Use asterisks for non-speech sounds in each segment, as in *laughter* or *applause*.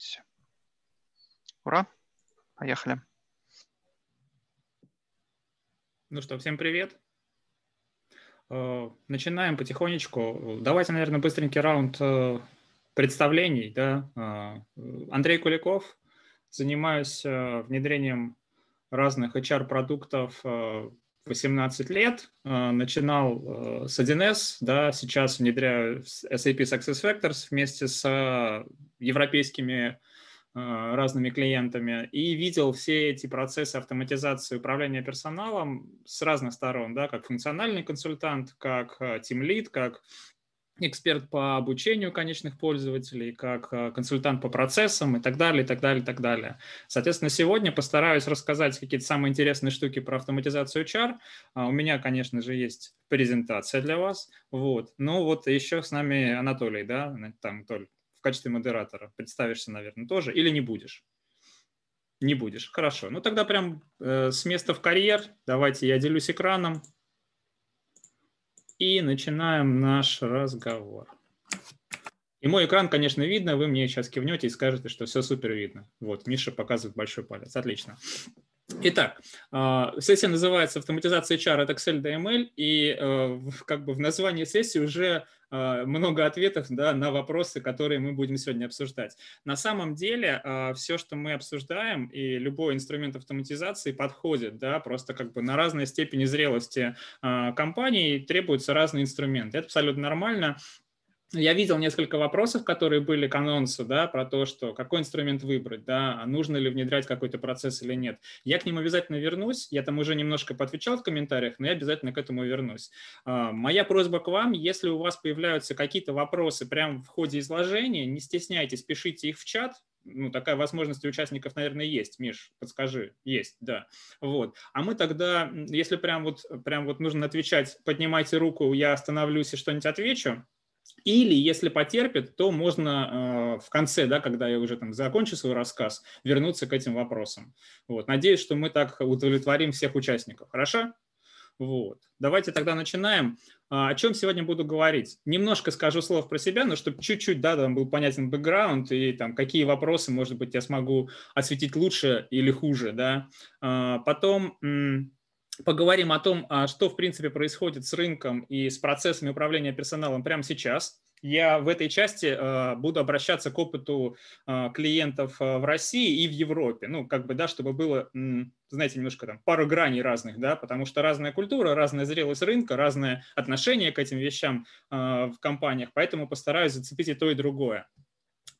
Все. Ура! Поехали. Ну что, всем привет. Э, начинаем потихонечку. Давайте, наверное, быстренький раунд э, представлений. Да? Э, Андрей Куликов. Занимаюсь внедрением разных HR-продуктов 18 лет, начинал с 1С, да, сейчас внедряю SAP SuccessFactors вместе с европейскими Э, разными клиентами и видел все эти процессы автоматизации управления персоналом с разных сторон, да, как функциональный консультант, как тимлид, э, как эксперт по обучению конечных пользователей, как э, консультант по процессам и так далее, и так далее, и так далее. Соответственно, сегодня постараюсь рассказать какие-то самые интересные штуки про автоматизацию HR. А, у меня, конечно же, есть презентация для вас. Вот. Ну вот еще с нами Анатолий, да, там, Толь, в качестве модератора. Представишься, наверное, тоже или не будешь? Не будешь. Хорошо. Ну тогда прям э, с места в карьер. Давайте я делюсь экраном. И начинаем наш разговор. И мой экран, конечно, видно. Вы мне сейчас кивнете и скажете, что все супер видно. Вот, Миша показывает большой палец. Отлично. Итак, а, сессия называется «Автоматизация HR от Excel до ML», и э, как бы в названии сессии уже много ответов да, на вопросы, которые мы будем сегодня обсуждать. На самом деле а, все, что мы обсуждаем, и любой инструмент автоматизации подходит, да, просто как бы на разной степени зрелости компании требуются разные инструменты. Это абсолютно нормально я видел несколько вопросов, которые были к анонсу, да, про то, что какой инструмент выбрать, да, а нужно ли внедрять какой-то процесс или нет. Я к ним обязательно вернусь, я там уже немножко поотвечал в комментариях, но я обязательно к этому вернусь. А, моя просьба к вам, если у вас появляются какие-то вопросы прямо в ходе изложения, не стесняйтесь, пишите их в чат, ну, такая возможность у участников, наверное, есть. Миш, подскажи. Есть, да. Вот. А мы тогда, если прям вот, прям вот нужно отвечать, поднимайте руку, я остановлюсь и что-нибудь отвечу. Или, если потерпит, то можно э, в конце, да, когда я уже там закончу свой рассказ, вернуться к этим вопросам. Вот. Надеюсь, что мы так удовлетворим всех участников. Хорошо? Вот. Давайте тогда начинаем. А, о чем сегодня буду говорить? Немножко скажу слов про себя, но чтобы чуть-чуть, да, там был понятен бэкграунд и там какие вопросы, может быть, я смогу осветить лучше или хуже, да. А, потом поговорим о том, а, что, в принципе, происходит с рынком и с процессами управления персоналом прямо сейчас. Я в этой части а, буду обращаться к опыту а, клиентов в России и в Европе. Ну, как бы, да, чтобы было, знаете, немножко там пару граней разных, да, потому что разная культура, разная зрелость рынка, разное отношение к этим вещам в компаниях, поэтому постараюсь зацепить и то, и другое.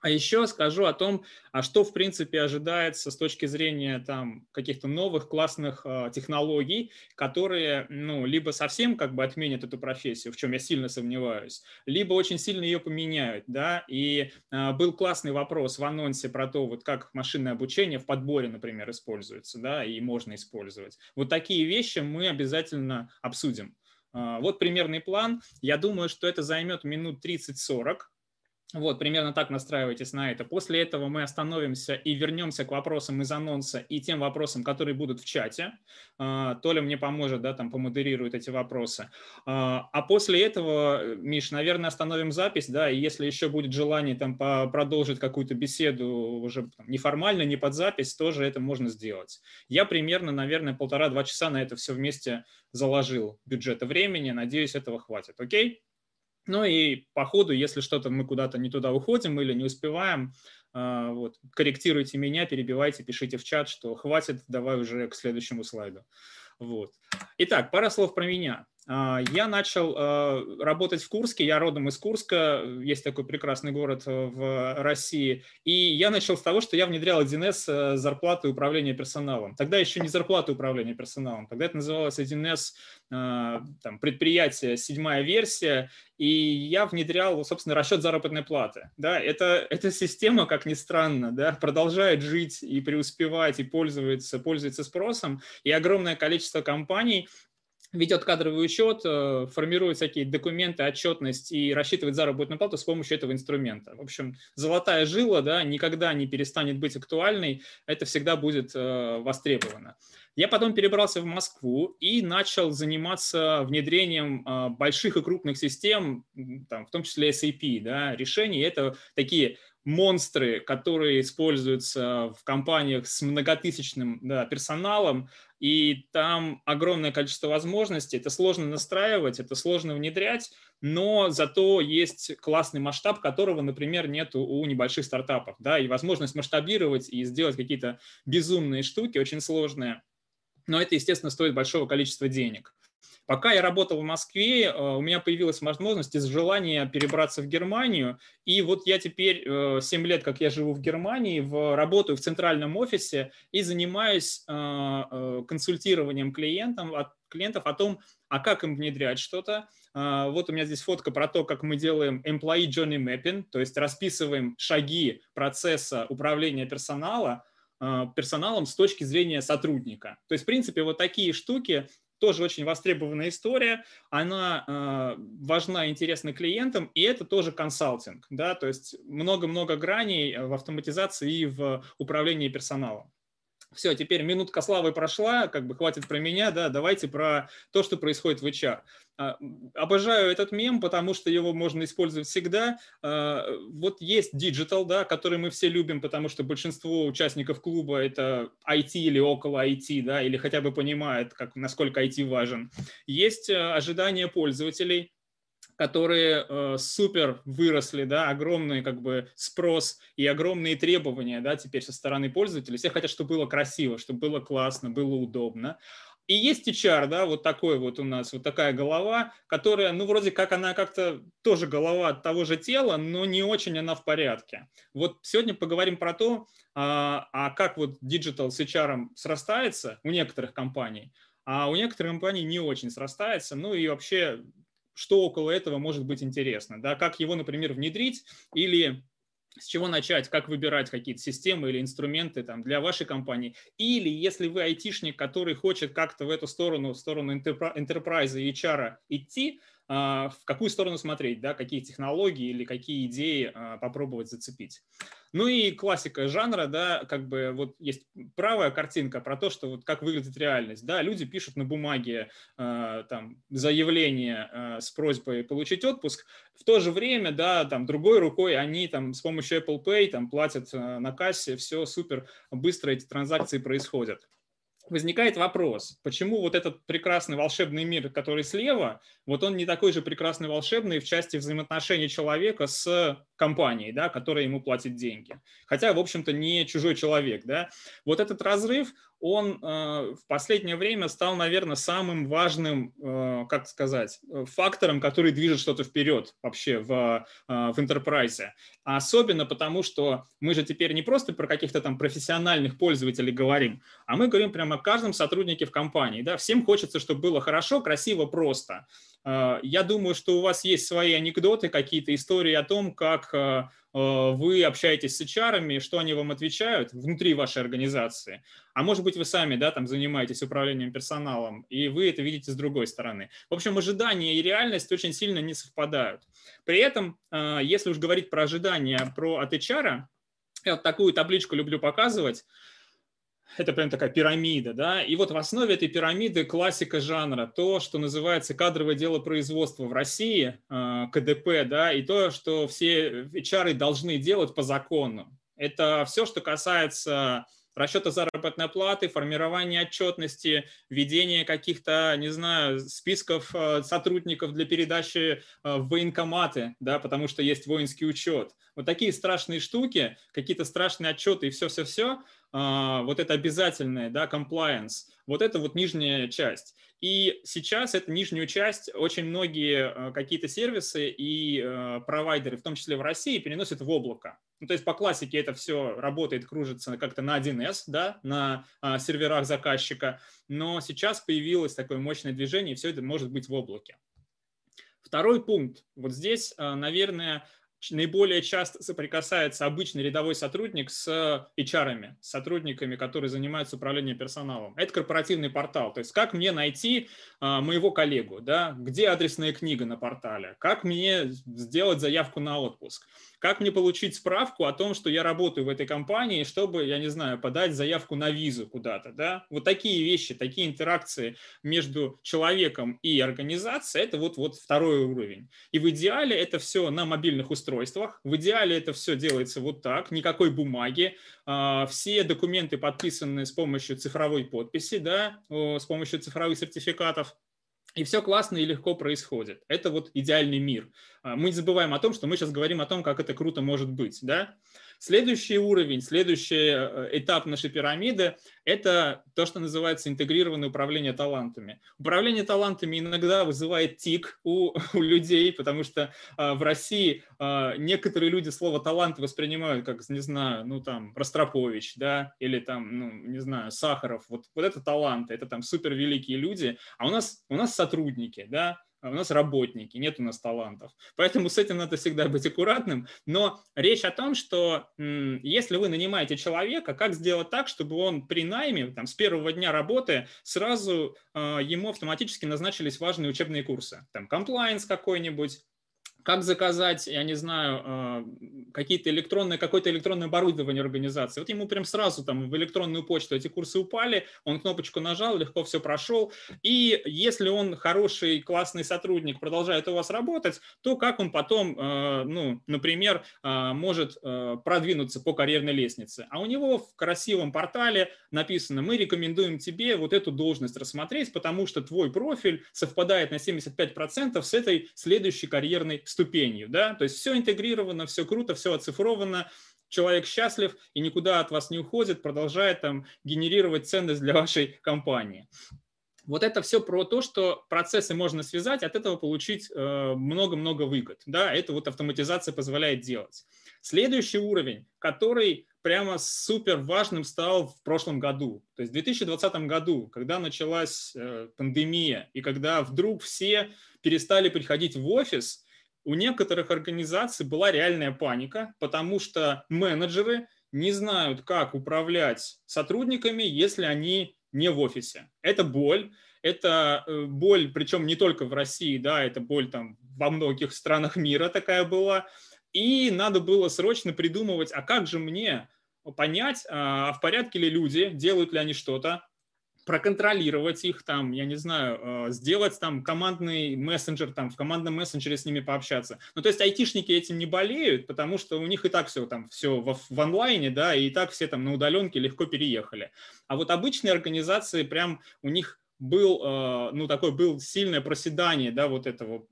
А еще скажу о том, а что в принципе ожидается с точки зрения там каких-то новых классных э, технологий, которые, ну, либо совсем как бы отменят эту профессию, в чем я сильно сомневаюсь, либо очень сильно ее поменяют, да. И э, был классный вопрос в анонсе про то, вот как машинное обучение в подборе, например, используется, да, и можно использовать. Вот такие вещи мы обязательно обсудим. Э, вот примерный план. Я думаю, что это займет минут 30-40 вот, примерно так настраивайтесь на это. После этого мы остановимся и вернемся к вопросам из анонса и тем вопросам, которые будут в чате. А, Толя мне поможет, да, там помодерирует эти вопросы. А, а после этого, Миш, наверное, остановим запись, да, и если еще будет желание там продолжить какую-то беседу уже неформально, не под запись, тоже это можно сделать. Я примерно, наверное, полтора-два часа на это все вместе заложил бюджета времени. Надеюсь, этого хватит. Окей? Ну и по ходу, если что-то мы куда-то не туда уходим или не успеваем, а, вот, корректируйте меня, перебивайте, пишите в чат, что хватит, давай уже к следующему слайду. Вот. Итак, пара слов про меня. А, я начал а, работать в Курске, я родом из Курска, есть такой прекрасный город э, в России, и я начал с того, что я внедрял 1С э, зарплаты управления персоналом. Тогда еще не зарплаты управления персоналом, тогда это называлось 1С а, там, предприятие, седьмая версия, и я внедрял, собственно, расчет заработной платы. Да, это, эта система, как ни странно, да, продолжает жить и преуспевать, и пользуется, пользуется спросом, и огромное количество компаний ведет кадровый учет, э, формирует всякие документы, отчетность и рассчитывает заработную плату с помощью этого инструмента. В общем, золотая жила да, никогда не перестанет быть актуальной, это всегда будет э, востребовано. Я потом перебрался в Москву и начал заниматься внедрением э, больших и крупных систем, там, в том числе SAP, да, решений. Это такие монстры, которые используются в компаниях с многотысячным да, персоналом, и там огромное количество возможностей. Это сложно настраивать, это сложно внедрять, но зато есть классный масштаб, которого, например, нет у небольших стартапов. Да, и возможность масштабировать и сделать какие-то безумные штуки очень сложные. Но это, естественно, стоит большого количества денег. Пока я работал в Москве, э, у меня появилась возможность из желания перебраться в Германию. И вот я теперь 7 э, лет, как я живу в Германии, в, работаю в центральном офисе и занимаюсь э, консультированием клиентам, клиентов о том, а как им внедрять что-то. Вот у меня здесь фотка про то, как мы делаем employee journey mapping, то есть расписываем шаги процесса управления персонала, персоналом с точки зрения сотрудника. То есть, в принципе, вот такие штуки тоже очень востребованная история, она э, важна и интересна клиентам, и это тоже консалтинг, да, то есть много-много граней в автоматизации и в управлении персоналом. Все, теперь минутка славы прошла, как бы хватит про меня, да, давайте про то, что происходит в HR. А, обожаю этот мем, потому что его можно использовать всегда. А, вот есть digital, да, который мы все любим, потому что большинство участников клуба это IT или около IT, да, или хотя бы понимает, как, насколько IT важен. Есть э, ожидания пользователей, которые э, супер выросли, да, огромный как бы спрос и огромные требования, да, теперь со стороны пользователей. Все хотят, чтобы было красиво, чтобы было классно, было удобно. И есть HR, да, вот такой вот у нас, вот такая голова, которая, ну, вроде как она как-то тоже голова от того же тела, но не очень она в порядке. Вот сегодня поговорим про то, а, а как вот digital с HR срастается у некоторых компаний, а у некоторых компаний не очень срастается, ну и вообще что около этого может быть интересно, да, как его, например, внедрить или с чего начать, как выбирать какие-то системы или инструменты там, для вашей компании. Или если вы айтишник, который хочет как-то в эту сторону, в сторону enterprise и HR идти, в какую сторону смотреть, да, какие технологии или какие идеи а, попробовать зацепить. Ну и классика жанра, да, как бы вот есть правая картинка про то, что вот как выглядит реальность, да, люди пишут на бумаге э, там заявление с просьбой получить отпуск, в то же время, да, там другой рукой они там с помощью Apple Pay там платят на кассе, все супер быстро эти транзакции происходят возникает вопрос, почему вот этот прекрасный волшебный мир, который слева, вот он не такой же прекрасный волшебный в части взаимоотношений человека с компанией, да, которая ему платит деньги. Хотя, в общем-то, не чужой человек. Да. Вот этот разрыв, он э, в последнее время стал, наверное, самым важным, э, как сказать, фактором, который движет что-то вперед вообще в, э, в enterprise. особенно потому, что мы же теперь не просто про каких-то там профессиональных пользователей говорим, а мы говорим прямо о каждом сотруднике в компании. Да? Всем хочется, чтобы было хорошо, красиво, просто. Э, я думаю, что у вас есть свои анекдоты, какие-то истории о том, как э, Э, вы общаетесь с HR, что они вам отвечают внутри вашей организации. А может быть, вы сами да, там занимаетесь управлением персоналом, и вы это видите с другой стороны. В общем, ожидания и реальность очень сильно не совпадают. При этом, если уж говорить про ожидания про от HR, я вот такую табличку люблю показывать, это прям такая пирамида, да, и вот в основе этой пирамиды классика жанра, то, что называется кадровое дело производства в России, э, КДП, да, и то, что все HR должны делать по закону. Это все, что касается расчета заработной платы, формирования отчетности, введения каких-то, не знаю, списков э, сотрудников для передачи э, в военкоматы, да, потому что есть воинский учет. Вот такие страшные штуки, какие-то страшные отчеты и все-все-все, а, вот это обязательное, да, compliance, вот это вот нижняя часть. И сейчас эту нижнюю часть очень многие э, какие-то сервисы и провайдеры, в том числе в России, переносят в облако. Ну, то есть по классике это все работает, кружится как-то на 1С, да, на а, серверах заказчика, но сейчас появилось такое мощное движение, и все это может быть в облаке. Второй пункт. Вот здесь, а, наверное, наиболее часто соприкасается обычный рядовой сотрудник с HR, с сотрудниками, которые занимаются управлением персоналом. Это корпоративный портал. То есть как мне найти а, моего коллегу, да? где адресная книга на портале, как мне сделать заявку на отпуск, как мне получить справку о том, что я работаю в этой компании, чтобы, я не знаю, подать заявку на визу куда-то, да? Вот такие вещи, такие интеракции между человеком и организацией, это вот, вот второй уровень. И в идеале это все на мобильных устройствах, в идеале это все делается вот так, никакой бумаги, а, все документы подписаны с помощью цифровой подписи, да, с помощью цифровых сертификатов, и все классно и легко происходит. Это вот идеальный мир. А, мы не забываем о том, что мы сейчас говорим о том, как это круто может быть. Да? Следующий уровень, следующий э, этап нашей пирамиды – это то, что называется интегрированное управление талантами. Управление талантами иногда вызывает тик у, *laughs* у людей, потому что а, в России а, некоторые люди слово «талант» воспринимают как, не знаю, ну там, Ростропович, да, или там, ну, не знаю, Сахаров. Вот, вот это таланты, это там супер великие люди, а у нас, у нас сотрудники, да, у нас работники, нет у нас талантов. Поэтому с этим надо всегда быть аккуратным. Но речь о том, что если вы нанимаете человека, как сделать так, чтобы он при найме, там, с первого дня работы, сразу э, ему автоматически назначились важные учебные курсы. Там, комплайенс какой-нибудь, как заказать, я не знаю, а, какие-то электронные, какое-то электронное оборудование организации. Вот ему прям сразу там в электронную почту эти курсы упали, он кнопочку нажал, легко все прошел. И если он хороший, классный сотрудник, продолжает у вас работать, то как он потом, а, ну, например, а, может продвинуться по карьерной лестнице? А у него в красивом портале написано, мы рекомендуем тебе вот эту должность рассмотреть, потому что твой профиль совпадает на 75% с этой следующей карьерной ступенью, да, то есть все интегрировано, все круто, все оцифровано, человек счастлив и никуда от вас не уходит, продолжает там генерировать ценность для вашей компании. Вот это все про то, что процессы можно связать, от этого получить э, много-много выгод. Да, это вот автоматизация позволяет делать. Следующий уровень, который прямо супер важным стал в прошлом году. То есть в 2020 году, когда началась э, пандемия, и когда вдруг все перестали приходить в офис, у некоторых организаций была реальная паника, потому что менеджеры не знают, как управлять сотрудниками, если они не в офисе. Это боль, это э, боль, причем не только в России, да, это боль там во многих странах мира такая была. И надо было срочно придумывать, а как же мне понять, а в порядке ли люди, делают ли они что-то, проконтролировать их там, я не знаю, э, сделать там командный мессенджер, там в командном мессенджере с ними пообщаться. Ну, то есть айтишники этим не болеют, потому что у них и так все там, все в, в онлайне, да, и так все там на удаленке легко переехали. А вот обычные организации прям у них был, э, ну, такой был сильное проседание, да, вот этого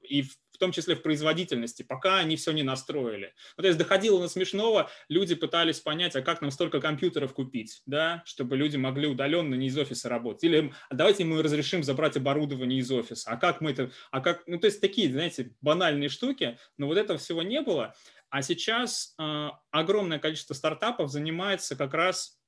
и в том числе в производительности, пока они все не настроили. Ну, то есть доходило на смешного, люди пытались понять, а как нам столько компьютеров купить, да, чтобы люди могли удаленно не из офиса работать. Или а давайте мы разрешим забрать оборудование из офиса. А как мы это, а как, ну то есть такие, знаете, банальные штуки, но вот этого всего не было. А сейчас э, огромное количество стартапов занимается как раз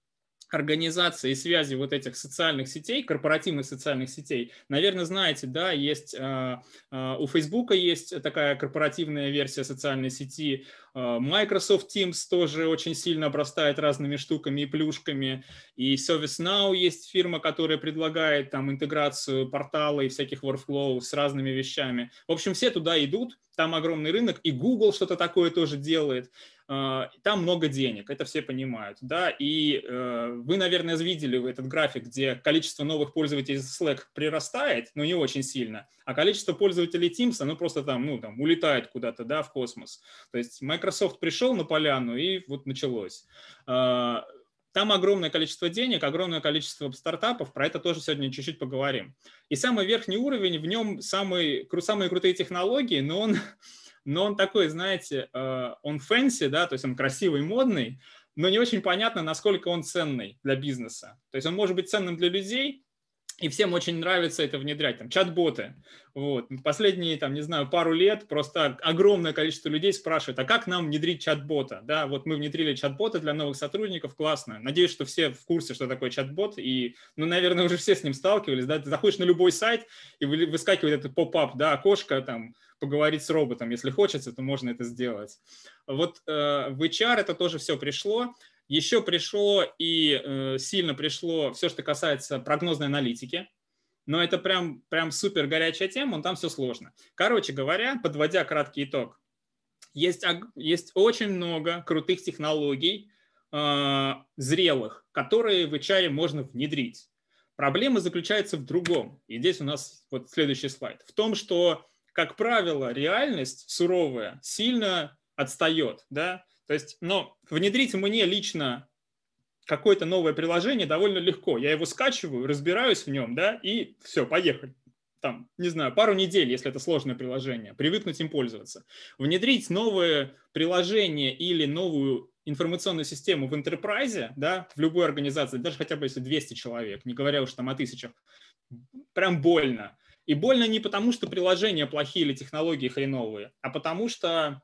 организации и связи вот этих социальных сетей, корпоративных социальных сетей, наверное, знаете, да, есть э, э, у Фейсбука есть такая корпоративная версия социальной сети, э, Microsoft Teams тоже очень сильно обрастает разными штуками и плюшками, и ServiceNow есть фирма, которая предлагает там интеграцию портала и всяких workflow с разными вещами. В общем, все туда идут, там огромный рынок, и Google что-то такое тоже делает. А, там много денег, это все понимают, да, и э, вы, наверное, видели этот график, где количество новых пользователей Slack прирастает, но не очень сильно, а количество пользователей Teams, оно просто там, ну, там, улетает куда-то, да, в космос. То есть Microsoft пришел на поляну, и вот началось. А, там огромное количество денег, огромное количество стартапов, про это тоже сегодня чуть-чуть поговорим. И самый верхний уровень, в нем самые, самые крутые технологии, но он *laughs* но он такой, знаете, э, он fancy, да, то есть он красивый, модный, но не очень понятно, насколько он ценный для бизнеса. То есть он может быть ценным для людей, и всем очень нравится это внедрять. Там чат-боты. Вот. Последние, там, не знаю, пару лет просто огромное количество людей спрашивают, а как нам внедрить чат-бота? Да, вот мы внедрили чат-бота для новых сотрудников, классно. Надеюсь, что все в курсе, что такое чат-бот, и, ну, наверное, уже все с ним сталкивались, да, ты заходишь на любой сайт, и выскакивает этот поп-ап, да, окошко, там, поговорить с роботом. Если хочется, то можно это сделать. Вот э, в HR это тоже все пришло. Еще пришло и э, сильно пришло все, что касается прогнозной аналитики. Но это прям, прям супер горячая тема, там все сложно. Короче говоря, подводя краткий итог, есть, есть очень много крутых технологий, э, зрелых, которые в HR можно внедрить. Проблема заключается в другом. И здесь у нас вот следующий слайд. В том, что, как правило, реальность суровая сильно отстает. Да? То есть, но внедрить мне лично какое-то новое приложение довольно легко. Я его скачиваю, разбираюсь в нем, да, и все, поехали там, не знаю, пару недель, если это сложное приложение, привыкнуть им пользоваться. Внедрить новое приложение или новую информационную систему в enterprise, да, в любой организации, даже хотя бы если 200 человек, не говоря уж там о тысячах, прям больно. И больно не потому, что приложения плохие или технологии хреновые, а потому что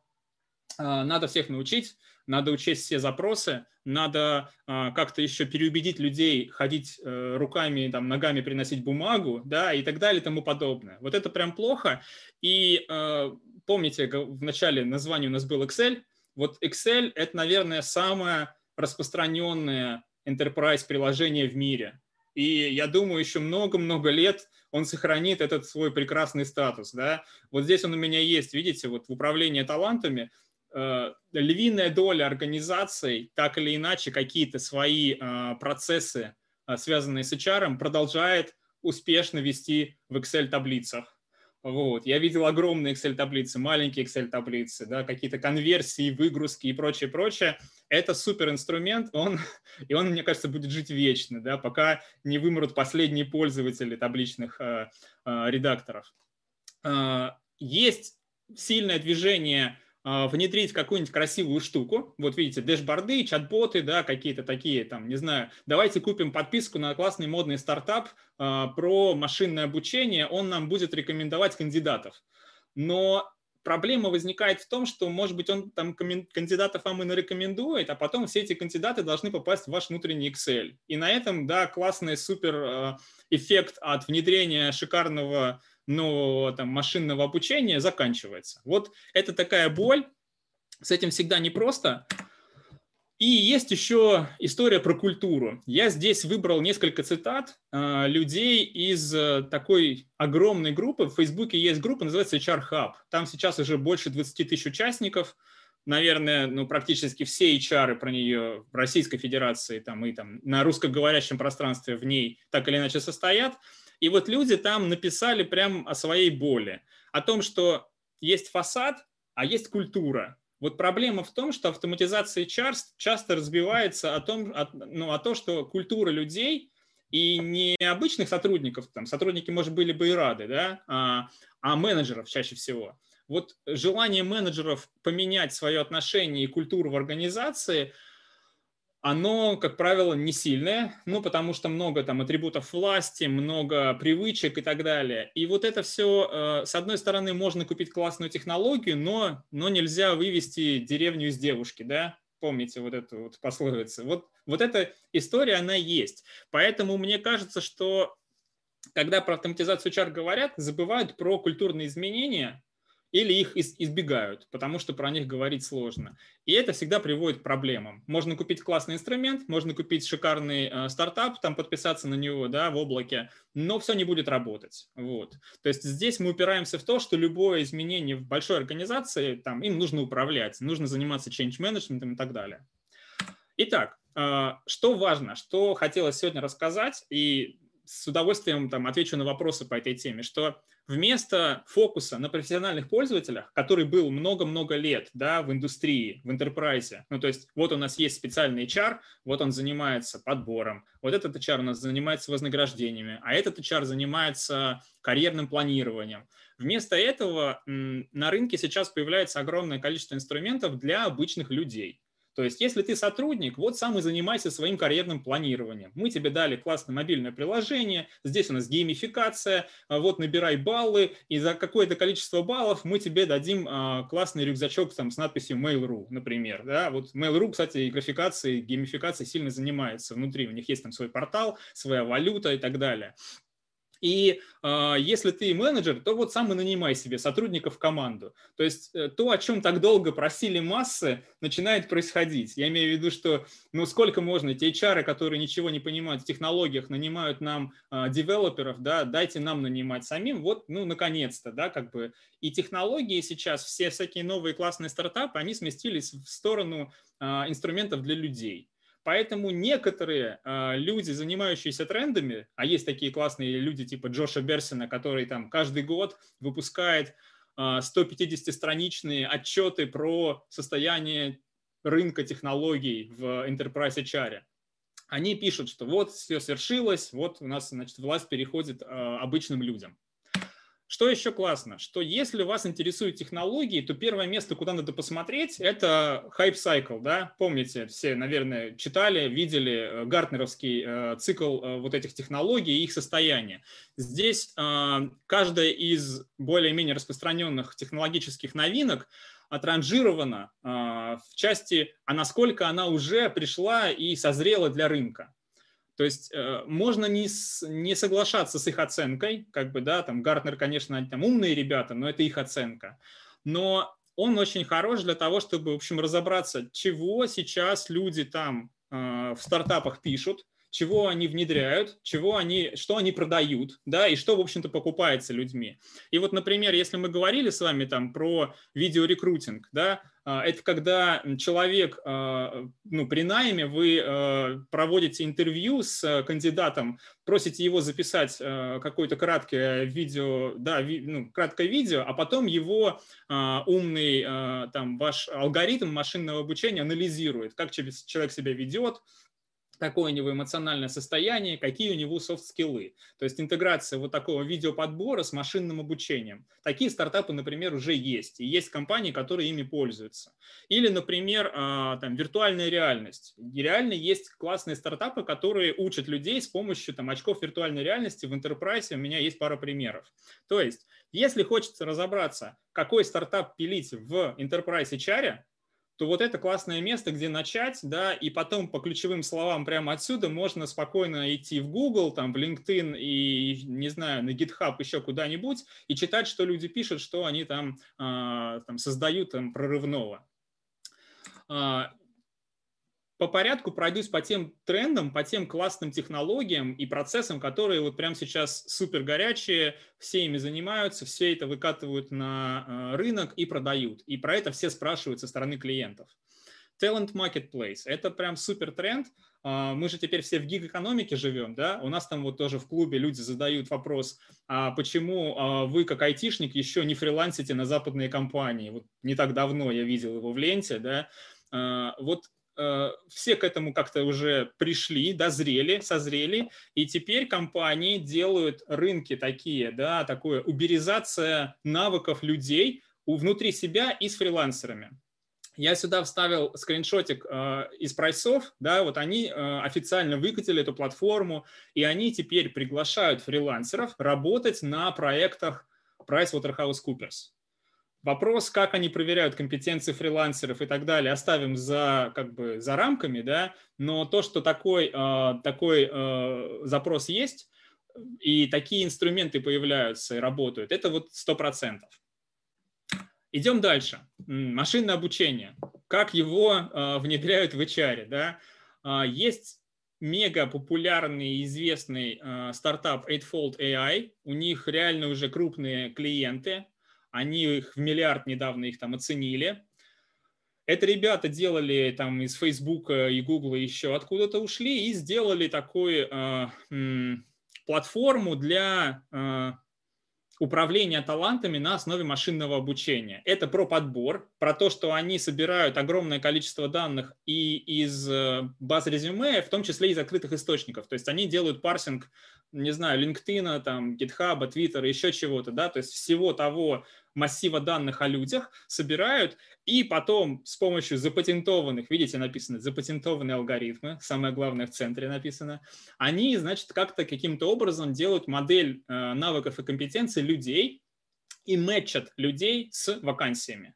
надо всех научить, надо учесть все запросы, надо а, как-то еще переубедить людей ходить э, руками, там, ногами приносить бумагу, да, и так далее и тому подобное. Вот это прям плохо. И э, помните, в начале название у нас был Excel. Вот Excel – это, наверное, самое распространенное enterprise приложение в мире. И я думаю, еще много-много лет он сохранит этот свой прекрасный статус. Да? Вот здесь он у меня есть, видите, вот в управлении талантами – львиная доля организаций так или иначе какие-то свои э, процессы, э, связанные с HR, продолжает успешно вести в Excel-таблицах. Вот. Я видел огромные Excel-таблицы, маленькие Excel-таблицы, да, какие-то конверсии, выгрузки и прочее, прочее. Это супер инструмент, он, *laughs* и он, мне кажется, будет жить вечно, да, пока не вымрут последние пользователи табличных э, э, редакторов. Э, есть сильное движение внедрить какую-нибудь красивую штуку. Вот видите, дэшборды, чат-боты, да, какие-то такие, там, не знаю, давайте купим подписку на классный модный стартап э, про машинное обучение, он нам будет рекомендовать кандидатов. Но проблема возникает в том, что, может быть, он там кандидатов вам и нарекомендует, а потом все эти кандидаты должны попасть в ваш внутренний Excel. И на этом, да, классный супер э, эффект от внедрения шикарного нового там, машинного обучения заканчивается. Вот это такая боль, с этим всегда непросто. И есть еще история про культуру. Я здесь выбрал несколько цитат э, людей из э, такой огромной группы. В Фейсбуке есть группа, называется HR Hub. Там сейчас уже больше 20 тысяч участников. Наверное, ну, практически все HR про нее в Российской Федерации там, и там, на русскоговорящем пространстве в ней так или иначе состоят. И вот люди там написали прям о своей боли, о том, что есть фасад, а есть культура. Вот проблема в том, что автоматизация HR часто разбивается о том, о, ну, о том, что культура людей и не обычных сотрудников, там сотрудники, может, были бы и рады, да, а, а менеджеров чаще всего. Вот желание менеджеров поменять свое отношение и культуру в организации – оно, как правило, не сильное, ну, потому что много там атрибутов власти, много привычек и так далее. И вот это все, э, с одной стороны, можно купить классную технологию, но, но нельзя вывести деревню из девушки, да? Помните вот эту вот пословицу? Вот, вот эта история, она есть. Поэтому мне кажется, что когда про автоматизацию HR говорят, забывают про культурные изменения, или их избегают, потому что про них говорить сложно. И это всегда приводит к проблемам. Можно купить классный инструмент, можно купить шикарный э, стартап, там подписаться на него да, в облаке, но все не будет работать. Вот. То есть здесь мы упираемся в то, что любое изменение в большой организации, там, им нужно управлять, нужно заниматься change management и так далее. Итак, э, что важно, что хотелось сегодня рассказать, и с удовольствием там, отвечу на вопросы по этой теме, что вместо фокуса на профессиональных пользователях, который был много-много лет да, в индустрии, в интерпрайзе, ну то есть вот у нас есть специальный HR, вот он занимается подбором, вот этот HR у нас занимается вознаграждениями, а этот HR занимается карьерным планированием. Вместо этого на рынке сейчас появляется огромное количество инструментов для обычных людей. То есть, если ты сотрудник, вот сам и занимайся своим карьерным планированием. Мы тебе дали классное мобильное приложение, здесь у нас геймификация, а вот набирай баллы, и за какое-то количество баллов мы тебе дадим а, классный рюкзачок там, с надписью Mail.ru, например. Да? Вот Mail.ru, кстати, графикацией, геймификацией сильно занимается. Внутри у них есть там свой портал, своя валюта и так далее. И э, если ты менеджер, то вот сам и нанимай себе сотрудников в команду. То есть э, то, о чем так долго просили массы, начинает происходить. Я имею в виду, что ну сколько можно, эти HR, которые ничего не понимают в технологиях, нанимают нам э, девелоперов, да, дайте нам нанимать самим, вот, ну, наконец-то, да, как бы. И технологии сейчас, все всякие новые классные стартапы, они сместились в сторону э, инструментов для людей. Поэтому некоторые э, люди, занимающиеся трендами, а есть такие классные люди типа Джоша Берсина, который там каждый год выпускает э, а, 150-страничные отчеты про состояние рынка технологий в Enterprise HR. Они пишут, что вот все свершилось, вот у нас значит, власть переходит э, обычным людям. Что еще классно, что если вас интересуют технологии, то первое место, куда надо посмотреть, это Hype Cycle, да, помните, все, наверное, читали, видели э, гартнеровский э, цикл э, вот этих технологий и их состояние. Здесь каждая из более-менее распространенных технологических новинок отранжирована в части, а насколько она уже пришла и созрела для рынка. То есть э, можно не, с, не соглашаться с их оценкой, как бы, да, там Гартнер, конечно, они там умные ребята, но это их оценка. Но он очень хорош для того, чтобы, в общем, разобраться, чего сейчас люди там э, в стартапах пишут, чего они внедряют, чего они, что они продают, да, и что, в общем-то, покупается людьми. И вот, например, если мы говорили с вами там про видеорекрутинг, да, а, это когда человек, а, ну, при найме вы а, проводите интервью с кандидатом, просите его записать какое-то краткое видео, да, ну, краткое видео, а потом его умный там ваш алгоритм машинного обучения анализирует, как человек себя ведет, какое у него эмоциональное состояние, какие у него софт-скиллы. То есть интеграция вот такого видеоподбора с машинным обучением. Такие стартапы, например, уже есть. И есть компании, которые ими пользуются. Или, например, а, там, виртуальная реальность. Реально есть классные стартапы, которые учат людей с помощью там, очков виртуальной реальности в Enterprise. У меня есть пара примеров. То есть, если хочется разобраться, какой стартап пилить в Enterprise HR, то вот это классное место, где начать, да, и потом по ключевым словам прямо отсюда можно спокойно идти в Google, там, в LinkedIn и, не знаю, на GitHub еще куда-нибудь и читать, что люди пишут, что они там, э, там создают там, прорывного. А, по порядку пройдусь по тем трендам, по тем классным технологиям и процессам, которые вот прямо сейчас супер горячие, все ими занимаются, все это выкатывают на э, рынок и продают. И про это все спрашивают со стороны клиентов. Talent Marketplace – это прям супер тренд. А, мы же теперь все в гиг-экономике живем, да? У нас там вот тоже в клубе люди задают вопрос, а почему а, вы как айтишник еще не фрилансите на западные компании? Вот не так давно я видел его в ленте, да? Вот Э, все к этому как-то уже пришли, дозрели, созрели, и теперь компании делают рынки такие, да, такое уберизация навыков людей внутри себя и с фрилансерами. Я сюда вставил скриншотик э, из прайсов, да, вот они э, официально выкатили эту платформу, и они теперь приглашают фрилансеров работать на проектах PricewaterhouseCoopers. Вопрос, как они проверяют компетенции фрилансеров и так далее, оставим за, как бы, за рамками, да, но то, что такой, э, такой э, запрос есть, и такие инструменты появляются и работают, это вот сто процентов. Идем дальше. Машинное обучение. Как его э, внедряют в HR, да? Э, есть мега популярный известный э, стартап Eightfold AI. У них реально уже крупные клиенты, они их в миллиард недавно их там оценили. Это ребята делали там из Фейсбука и Гугла еще откуда-то ушли и сделали такую э, платформу для э, управления талантами на основе машинного обучения. Это про подбор, про то, что они собирают огромное количество данных и из э, баз резюме, в том числе из закрытых источников. То есть они делают парсинг, не знаю, LinkedIn, там, GitHub, Twitter, еще чего-то, да, то есть всего того, массива данных о людях, собирают и потом с помощью запатентованных, видите, написано запатентованные алгоритмы, самое главное в центре написано, они, значит, как-то каким-то образом делают модель э, навыков и компетенций людей и мэчат людей с вакансиями.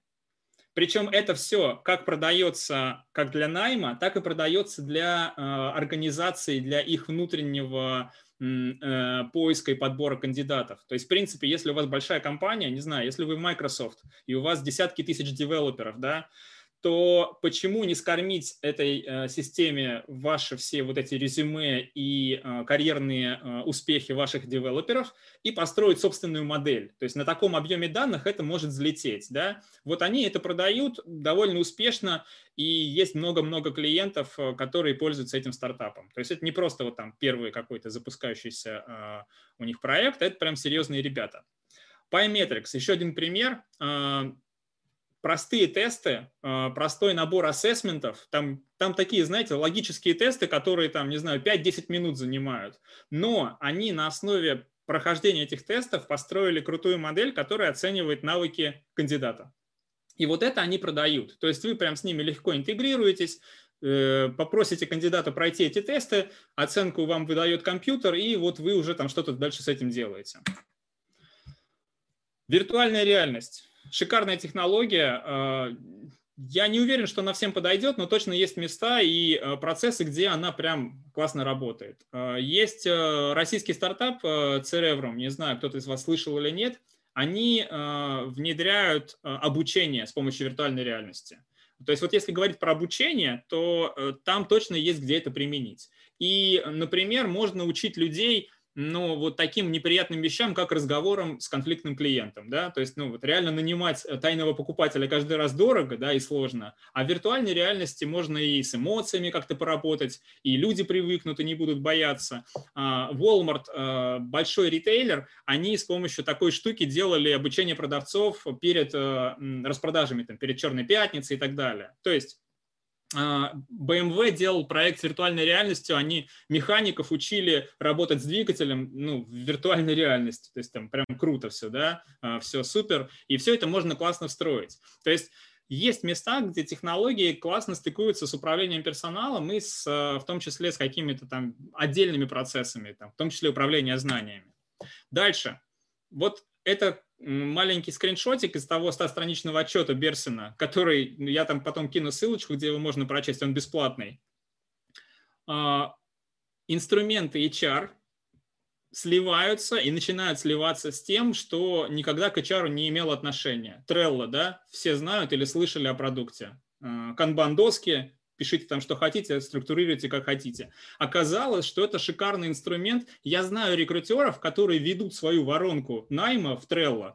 Причем это все как продается как для найма, так и продается для э, организации, для их внутреннего поиска и подбора кандидатов. То есть, в принципе, если у вас большая компания, не знаю, если вы Microsoft и у вас десятки тысяч девелоперов, да, то почему не скормить этой э, системе ваши все вот эти резюме и э, карьерные э, успехи ваших девелоперов и построить собственную модель? То есть на таком объеме данных это может взлететь. Да? Вот они это продают довольно успешно, и есть много-много клиентов, которые пользуются этим стартапом. То есть это не просто вот там первый какой-то запускающийся у них проект, это прям серьезные ребята. Pymetrics, еще один пример простые тесты, а, простой набор ассессментов, там, там такие, знаете, логические тесты, которые там, не знаю, 5-10 минут занимают, но они на основе прохождения этих тестов построили крутую модель, которая оценивает навыки кандидата. И вот это они продают. То есть вы прям с ними легко интегрируетесь, э, попросите кандидата пройти эти тесты, оценку вам выдает компьютер, и вот вы уже там что-то дальше с этим делаете. Виртуальная реальность шикарная технология. Э, я не уверен, что она всем подойдет, но точно есть места и э, процессы, где она прям классно работает. Э, есть российский стартап Cerebrum, не знаю, кто-то из вас слышал или нет, они внедряют обучение с помощью виртуальной реальности. То есть вот если говорить про обучение, то там точно есть где это применить. И, например, можно учить людей ну, вот таким неприятным вещам, как разговором с конфликтным клиентом, да, то есть, ну, вот реально нанимать э, тайного покупателя каждый раз дорого, да, и сложно, а в виртуальной реальности можно и с эмоциями как-то поработать, и люди привыкнут и не будут бояться. А, Walmart, э, большой ритейлер, они с помощью такой штуки делали обучение продавцов перед э, распродажами, там, перед Черной пятницей и так далее. То есть BMW делал проект с виртуальной реальностью, они механиков учили работать с двигателем ну, в виртуальной реальности, то есть там прям круто все, да, а, все супер, и все это можно классно встроить. То есть есть места, где технологии классно стыкуются с управлением персоналом и с, а, в том числе с какими-то там отдельными процессами, там, в том числе управление знаниями. Дальше. Вот это маленький скриншотик из того 100-страничного отчета Берсина, который ну, я там потом кину ссылочку, где его можно прочесть, он бесплатный. А, инструменты HR сливаются и начинают сливаться с тем, что никогда к HR не имел отношения. Trello, да, все знают или слышали о продукте. Канбан-доски, пишите там, что хотите, структурируйте, как хотите. Оказалось, что это шикарный инструмент. Я знаю рекрутеров, которые ведут свою воронку найма в Trello.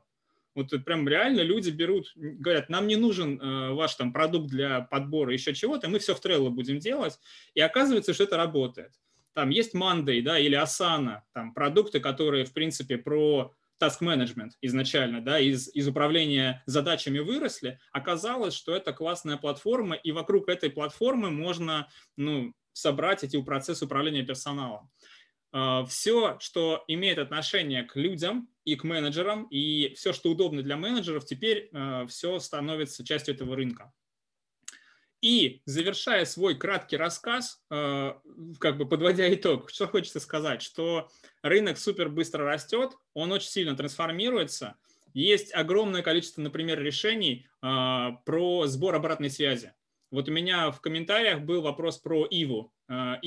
Вот прям реально люди берут, говорят, нам не нужен э, ваш там продукт для подбора еще чего-то, мы все в Trello будем делать. И оказывается, что это работает. Там есть Monday, да, или Asana, там продукты, которые, в принципе, про task management изначально, да, из, из управления задачами выросли, оказалось, что это классная платформа, и вокруг этой платформы можно ну, собрать эти процессы управления персоналом. А, все, что имеет отношение к людям и к менеджерам, и все, что удобно для менеджеров, теперь а, все становится частью этого рынка. И завершая свой краткий рассказ, э, как бы подводя итог, что хочется сказать, что рынок супер быстро растет, он очень сильно трансформируется. Есть огромное количество, например, решений э, про сбор обратной связи. Вот у меня в комментариях был вопрос про ivo.ai.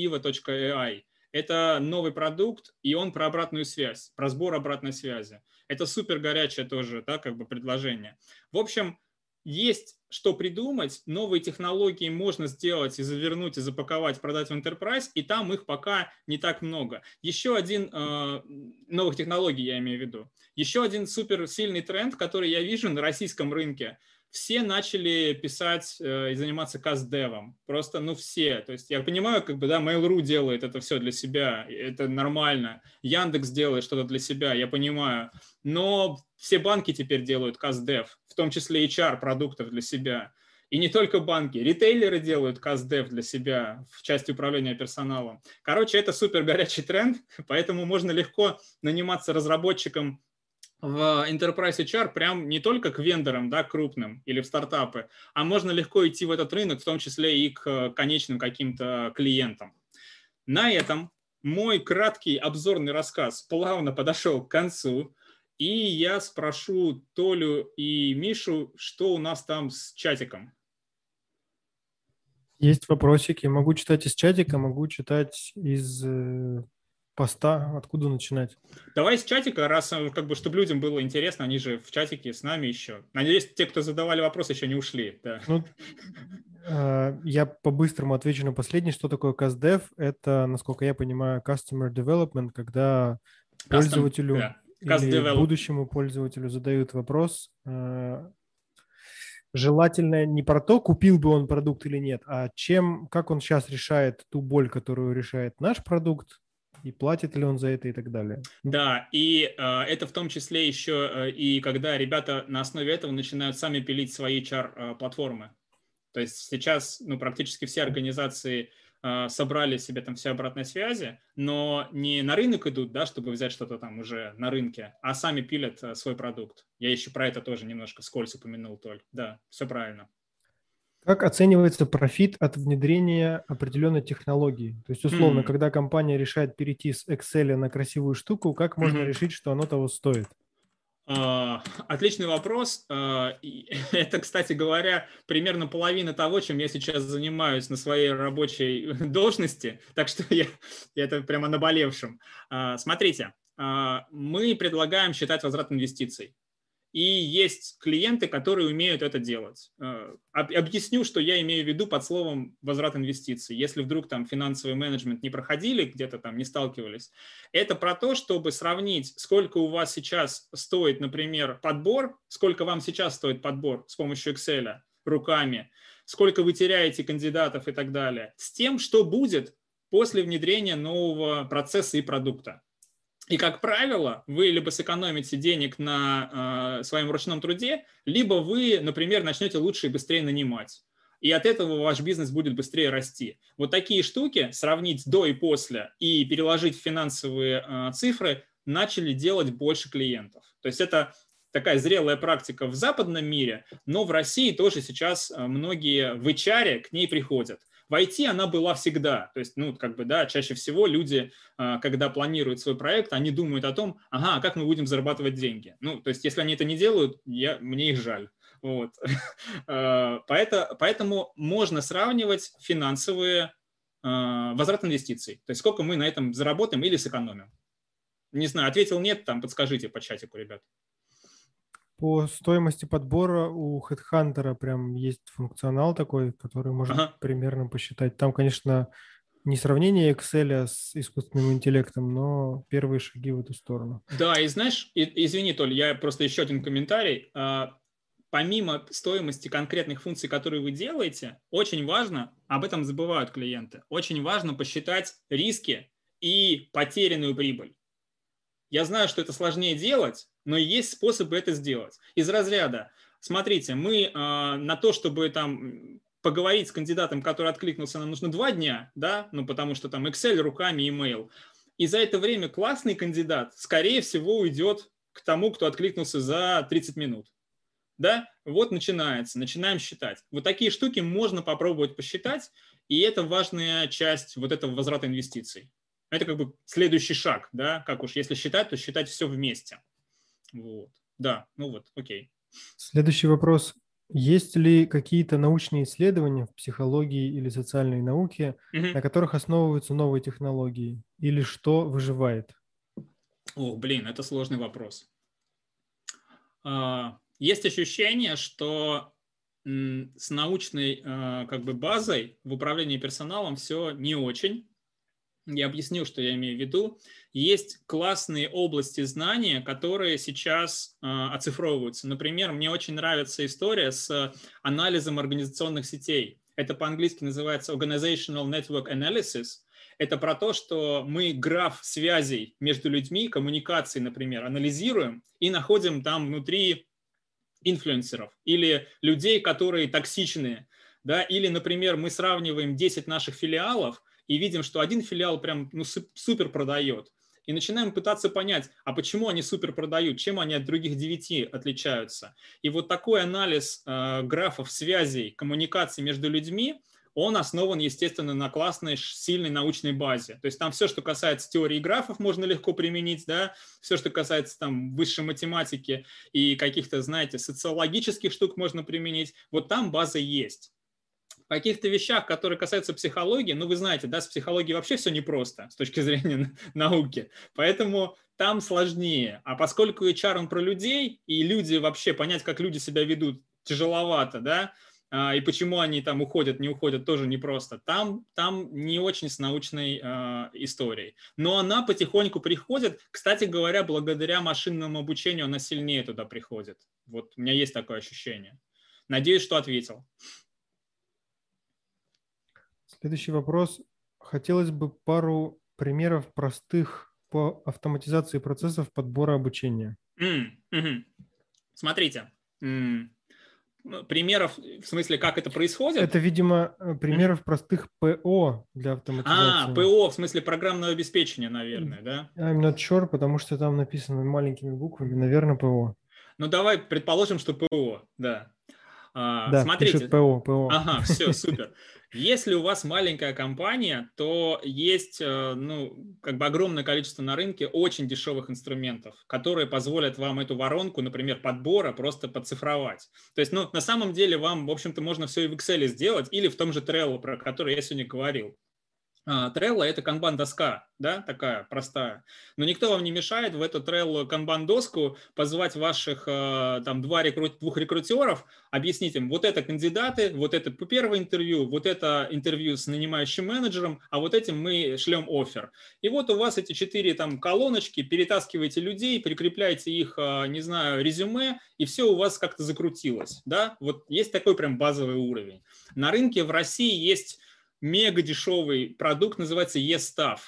Э, Это новый продукт, и он про обратную связь, про сбор обратной связи. Это супер горячее тоже, да, как бы предложение. В общем, есть что придумать, новые технологии можно сделать и завернуть, и запаковать, продать в Enterprise, и там их пока не так много. Еще один, э, новых технологий я имею в виду, еще один супер сильный тренд, который я вижу на российском рынке – все начали писать э, и заниматься каст-девом. Просто, ну, все. То есть я понимаю, как бы, да, Mail.ru делает это все для себя, это нормально. Яндекс делает что-то для себя, я понимаю. Но все банки теперь делают каст-дев, в том числе HR продуктов для себя. И не только банки, ритейлеры делают каст-дев для себя в части управления персоналом. Короче, это супер горячий тренд, *laughs* поэтому можно легко наниматься разработчиком в Enterprise HR прям не только к вендорам, да, крупным или в стартапы, а можно легко идти в этот рынок, в том числе и к конечным каким-то клиентам. На этом мой краткий обзорный рассказ плавно подошел к концу, и я спрошу Толю и Мишу, что у нас там с чатиком. Есть вопросики. Могу читать из чатика, могу читать из э, поста? Откуда начинать? Давай с чатика, раз э, как бы, чтобы людям было интересно, они же в чатике с нами еще. Надеюсь, те, кто задавали вопрос, еще не ушли. Да. Ну, э, я по-быстрому отвечу на последний. Что такое CastDev? Это, насколько я понимаю, Customer Development, когда Custom, пользователю да. или будущему пользователю задают вопрос, э, желательно не про то, купил бы он продукт или нет, а чем, как он сейчас решает ту боль, которую решает наш продукт, и платит ли он за это и так далее. Да, и э, это в том числе еще э, и когда ребята на основе этого начинают сами пилить свои HR-платформы. Э, то есть сейчас ну, практически все организации э, собрали себе там все обратной связи, но не на рынок идут, да, чтобы взять что-то там уже на рынке, а сами пилят э, свой продукт. Я еще про это тоже немножко скользь упомянул, Толь. Да, все правильно. Как оценивается профит от внедрения определенной технологии? То есть, условно, mm. когда компания решает перейти с Excel на красивую штуку, как можно mm-hmm. решить, что оно того стоит? Uh, отличный вопрос. Uh, *laughs* это, кстати говоря, примерно половина того, чем я сейчас занимаюсь на своей рабочей *laughs* должности. Так что я, это прямо наболевшим. Uh, смотрите, мы предлагаем считать возврат инвестиций и есть клиенты, которые умеют это делать. Э, объясню, что я имею в виду под словом возврат инвестиций. Если вдруг там финансовый менеджмент не проходили, где-то там не сталкивались, это про то, чтобы сравнить, сколько у вас сейчас стоит, например, подбор, сколько вам сейчас стоит подбор с помощью Excel руками, сколько вы теряете кандидатов и так далее, с тем, что будет после внедрения нового процесса и продукта. И, как правило, вы либо сэкономите денег на э, своем ручном труде, либо вы, например, начнете лучше и быстрее нанимать. И от этого ваш бизнес будет быстрее расти. Вот такие штуки, сравнить до и после и переложить в финансовые э, цифры, начали делать больше клиентов. То есть это такая зрелая практика в западном мире, но в России тоже сейчас э, многие в HR к ней приходят. В она была всегда. То есть, ну, как бы, да, чаще всего люди, а, когда планируют свой проект, они думают о том, ага, а как мы будем зарабатывать деньги. Ну, то есть, если они это не делают, я, мне их жаль. Вот. *laughs* А, поэтому, поэтому можно сравнивать финансовые возврат инвестиций. То есть, сколько мы на этом заработаем или сэкономим. Не знаю, ответил нет, там подскажите по чатику, ребят. По стоимости подбора у HeadHunter прям есть функционал такой, который можно ага. примерно посчитать. Там, конечно, не сравнение Excel с искусственным интеллектом, но первые шаги в эту сторону. Да, и знаешь, и, извини, Толь, я просто еще один комментарий. А, помимо стоимости конкретных функций, которые вы делаете, очень важно, об этом забывают клиенты, очень важно посчитать риски и потерянную прибыль. Я знаю, что это сложнее делать, но есть способы это сделать. Из разряда, смотрите, мы э, на то, чтобы там поговорить с кандидатом, который откликнулся, нам нужно два дня, да, ну потому что там Excel руками, email. И за это время классный кандидат, скорее всего, уйдет к тому, кто откликнулся за 30 минут. Да, вот начинается, начинаем считать. Вот такие штуки можно попробовать посчитать, и это важная часть вот этого возврата инвестиций. Это как бы следующий шаг, да, как уж если считать, то считать все вместе. Вот. Да, ну вот, окей. Следующий вопрос. Есть ли какие-то научные исследования в психологии или социальной науке, угу. на которых основываются новые технологии? Или что выживает? О, блин, это сложный вопрос. А, есть ощущение, что с научной а, как бы базой в управлении персоналом все не очень. Я объясню, что я имею в виду. Есть классные области знания, которые сейчас э, оцифровываются. Например, мне очень нравится история с анализом организационных сетей. Это по-английски называется Organizational Network Analysis. Это про то, что мы граф связей между людьми, коммуникации, например, анализируем и находим там внутри инфлюенсеров или людей, которые токсичные. Да? Или, например, мы сравниваем 10 наших филиалов – и видим, что один филиал прям ну, супер продает. И начинаем пытаться понять, а почему они супер продают, чем они от других девяти отличаются. И вот такой анализ э, графов связей, коммуникации между людьми, он основан, естественно, на классной, сильной научной базе. То есть там все, что касается теории графов, можно легко применить, да, все, что касается там высшей математики и каких-то, знаете, социологических штук можно применить, вот там база есть. Каких-то вещах, которые касаются психологии, ну, вы знаете, да, с психологией вообще все непросто с точки *laughs* зрения науки, поэтому там сложнее. А поскольку HR он про людей, и люди вообще, понять, как люди себя ведут, тяжеловато, да, а, и почему они там уходят, не уходят, тоже непросто. Там, там не очень с научной э, историей. Но она потихоньку приходит. Кстати говоря, благодаря машинному обучению она сильнее туда приходит. Вот у меня есть такое ощущение. Надеюсь, что ответил. Следующий вопрос. Хотелось бы пару примеров простых по автоматизации процессов подбора обучения. Mm -hmm. Смотрите, mm примеров, в смысле, как это происходит? Это, видимо, э, примеров mm-hmm. простых ПО для автоматизации. А, ПО, в смысле программного обеспечения, наверное, да? I'm not sure, потому что там написано маленькими буквами, наверное, ПО. Ну, давай предположим, что ПО, да. А, да, смотрите. пишет ПО, ПО. Ага, все, *laughs* супер. Если у вас маленькая компания, то есть э, ну, как бы огромное количество на рынке очень дешевых инструментов, которые позволят вам эту воронку, например, подбора просто подцифровать. То есть, ну, на самом деле вам, в общем-то, можно все и в Excel сделать или в том же Trello, про который я сегодня говорил. А, Trello – это канбан-доска, да, такая простая. Но никто вам не мешает в эту Trello канбан-доску позвать ваших а, там два рекру... двух рекрутеров, объяснить им, вот это кандидаты, вот это первое интервью, вот это интервью с нанимающим менеджером, а вот этим мы шлем офер. И вот у вас эти четыре там колоночки, перетаскиваете людей, прикрепляете их, а, не знаю, резюме, и все у вас как-то закрутилось, да. Вот есть такой прям базовый уровень. На рынке в России есть мега дешевый продукт, называется eStaff.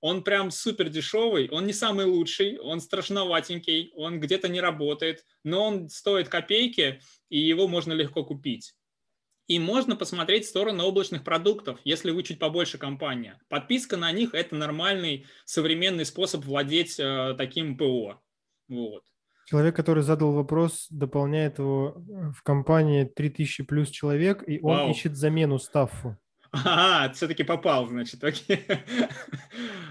Он прям супер дешевый, он не самый лучший, он страшноватенький, он где-то не работает, но он стоит копейки, и его можно легко купить. И можно посмотреть в сторону облачных продуктов, если вы чуть побольше компания. Подписка на них – это нормальный современный способ владеть э, таким ПО. Вот. Человек, который задал вопрос, дополняет его в компании 3000 плюс человек, и он Вау. ищет замену стаффу. А, все-таки попал, значит, окей.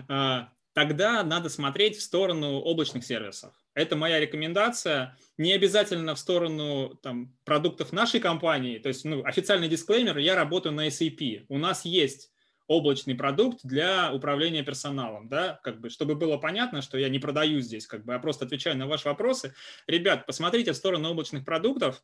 А, тогда надо смотреть в сторону облачных сервисов. Это моя рекомендация. Не обязательно в сторону там, продуктов нашей компании. То есть ну, официальный дисклеймер, я работаю на SAP. У нас есть облачный продукт для управления персоналом, да, как бы, чтобы было понятно, что я не продаю здесь, как бы, я просто отвечаю на ваши вопросы. Ребят, посмотрите в сторону облачных продуктов,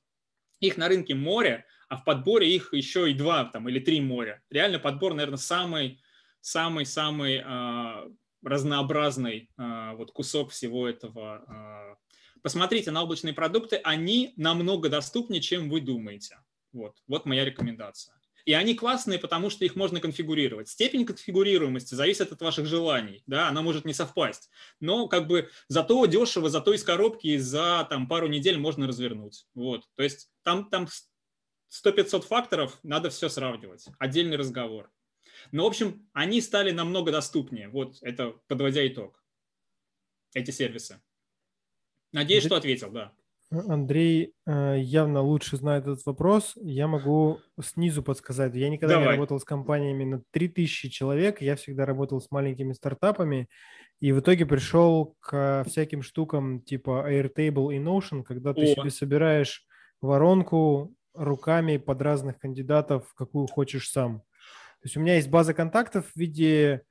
их на рынке море, а в подборе их еще и два там, или три моря. Реально подбор, наверное, самый, самый, самый э, разнообразный э, вот кусок всего этого. Э. Посмотрите на облачные продукты, они намного доступнее, чем вы думаете. Вот, вот моя рекомендация. И они классные, потому что их можно конфигурировать. Степень конфигурируемости зависит от ваших желаний, да, она может не совпасть. Но как бы зато дешево, зато из коробки за там пару недель можно развернуть. Вот, то есть там, там 100-500 факторов, надо все сравнивать. Отдельный разговор. Но, в общем, они стали намного доступнее. Вот это подводя итог. Эти сервисы. Надеюсь, что ответил, да. Андрей э, явно лучше знает этот вопрос. Я могу снизу подсказать. Я никогда Давай. не работал с компаниями на 3000 человек. Я всегда работал с маленькими стартапами. И в итоге пришел к всяким штукам типа Airtable и Notion, когда ты О. себе собираешь воронку руками под разных кандидатов, какую хочешь сам. То есть у меня есть база контактов в виде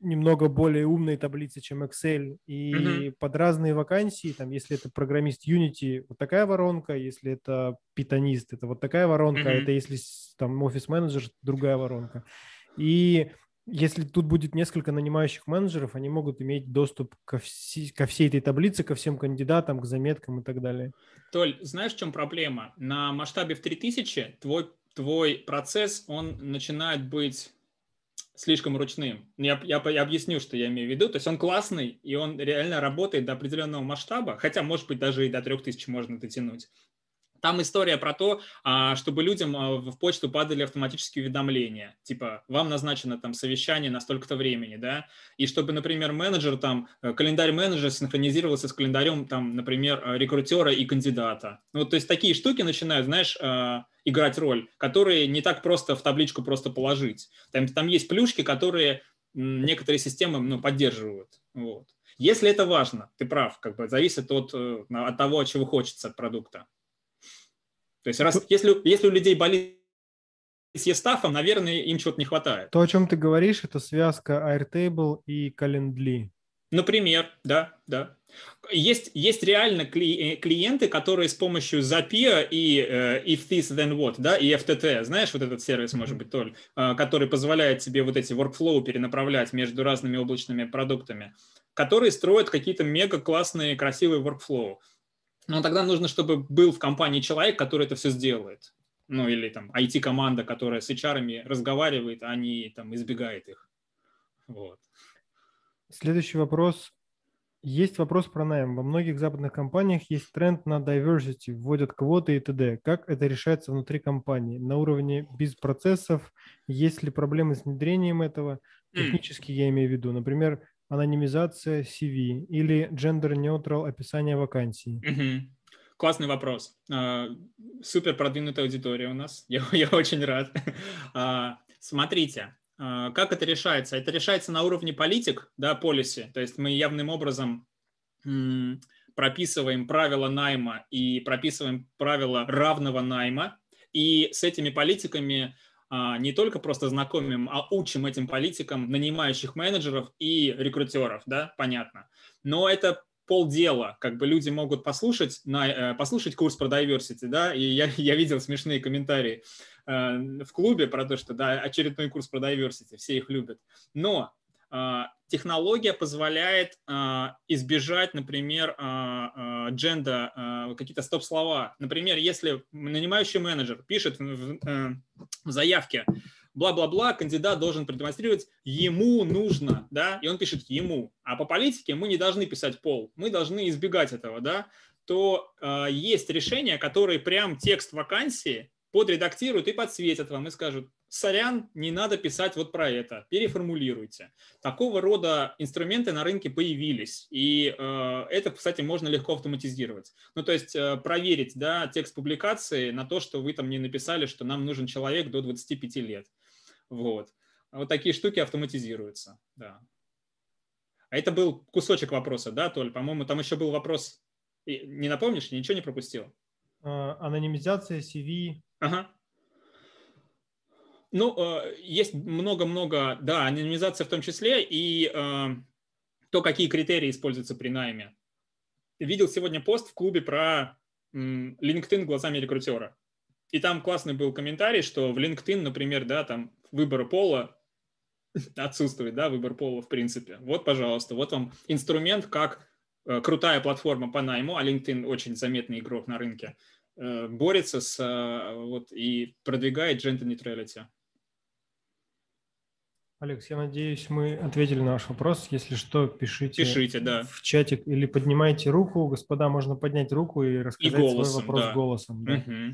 немного более умной таблицы, чем Excel, и mm-hmm. под разные вакансии, там, если это программист Unity, вот такая воронка, если это питонист, это вот такая воронка, mm-hmm. это если там офис-менеджер, другая воронка. И если тут будет несколько нанимающих менеджеров, они могут иметь доступ ко, вси, ко всей этой таблице, ко всем кандидатам, к заметкам и так далее. Толь, знаешь, в чем проблема? На масштабе в 3000 твой, твой процесс, он начинает быть слишком ручным. Я, я, я объясню, что я имею в виду. То есть он классный, и он реально работает до определенного масштаба, хотя, может быть, даже и до 3000 можно дотянуть. Там история про то, а, чтобы людям а, в почту падали автоматические уведомления, типа вам назначено там совещание на столько-то времени, да, и чтобы, например, менеджер там, э, календарь менеджера синхронизировался с календарем там, например, э, рекрутера и кандидата. Ну, то есть такие штуки начинают, знаешь, а, играть роль, которые не так просто в табличку просто положить. Там, там есть плюшки, которые некоторые системы ну, поддерживают. Вот. Если это важно, ты прав, как бы зависит от, э, от того, чего хочется от продукта. То есть раз, если, если у людей болит с Естафом, наверное, им чего-то не хватает. То, о чем ты говоришь, это связка Airtable и Calendly. Например, да, да. Есть, есть реально кли, клиенты, которые с помощью Zapier и uh, If This Then What, да, и FTT, знаешь, вот этот сервис, может быть, Толь, uh, который позволяет тебе вот эти workflow перенаправлять между разными облачными продуктами, которые строят какие-то мега классные, красивые workflow. Но тогда нужно, чтобы был в компании человек, который это все сделает. Ну, или там IT-команда, которая с HR разговаривает, а не там избегает их. Вот. Следующий вопрос. Есть вопрос про найм. Во многих западных компаниях есть тренд на diversity, вводят квоты и т.д. Как это решается внутри компании? На уровне без процессов? Есть ли проблемы с внедрением этого? Технически я имею в виду. Например, анонимизация CV или gender-neutral описание вакансии? Угу. Классный вопрос. А, супер продвинутая аудитория у нас. *laughs* Я, я очень рад. *laughs* А, смотрите, а, как это решается? Это решается на уровне политик, да, полиси. То есть мы явным образом прописываем правила найма и прописываем правила равного найма. И с этими политиками не только просто знакомим, а учим этим политикам нанимающих менеджеров и рекрутеров, да, понятно. Но это полдела, как бы люди могут послушать, на, э, послушать курс про diversity, да, и я, *laughs* я видел смешные комментарии э, в клубе про то, что, да, очередной курс про diversity, все их любят. Но технология позволяет э, избежать, например, э, дженда, э, какие-то стоп-слова. Например, если нанимающий менеджер пишет в, в заявке бла-бла-бла, кандидат должен продемонстрировать, ему нужно, да, и он пишет ему. А по политике мы не должны писать пол, мы должны избегать этого, да, то э, есть решения, которые прям текст вакансии подредактируют и подсветят вам и скажут, сорян, не надо писать вот про это, переформулируйте. Такого рода инструменты на рынке появились, и э, это, кстати, можно легко автоматизировать. Ну, то есть э, проверить да, текст публикации на то, что вы там не написали, что нам нужен человек до 25 лет. Вот. Вот такие штуки автоматизируются, да. А это был кусочек вопроса, да, Толь? По-моему, там еще был вопрос. Не напомнишь? Ничего не пропустил? А, анонимизация CV. Ага. Ну, э, есть много-много, да, анонимизация в том числе, и э, то, какие критерии используются при найме. Видел сегодня пост в клубе про LinkedIn глазами рекрутера. И там классный был комментарий, что в LinkedIn, например, да, там выбор пола отсутствует, да, выбор пола в принципе. Вот, пожалуйста, вот вам инструмент, как э, крутая платформа по найму, а LinkedIn очень заметный игрок на рынке, борется с вот и продвигает gender neutrality. Алекс, я надеюсь, мы ответили на ваш вопрос. Если что, пишите, пишите да. в чатик или поднимайте руку. Господа, можно поднять руку и рассказать и голосом, свой вопрос да. голосом. Да. Угу.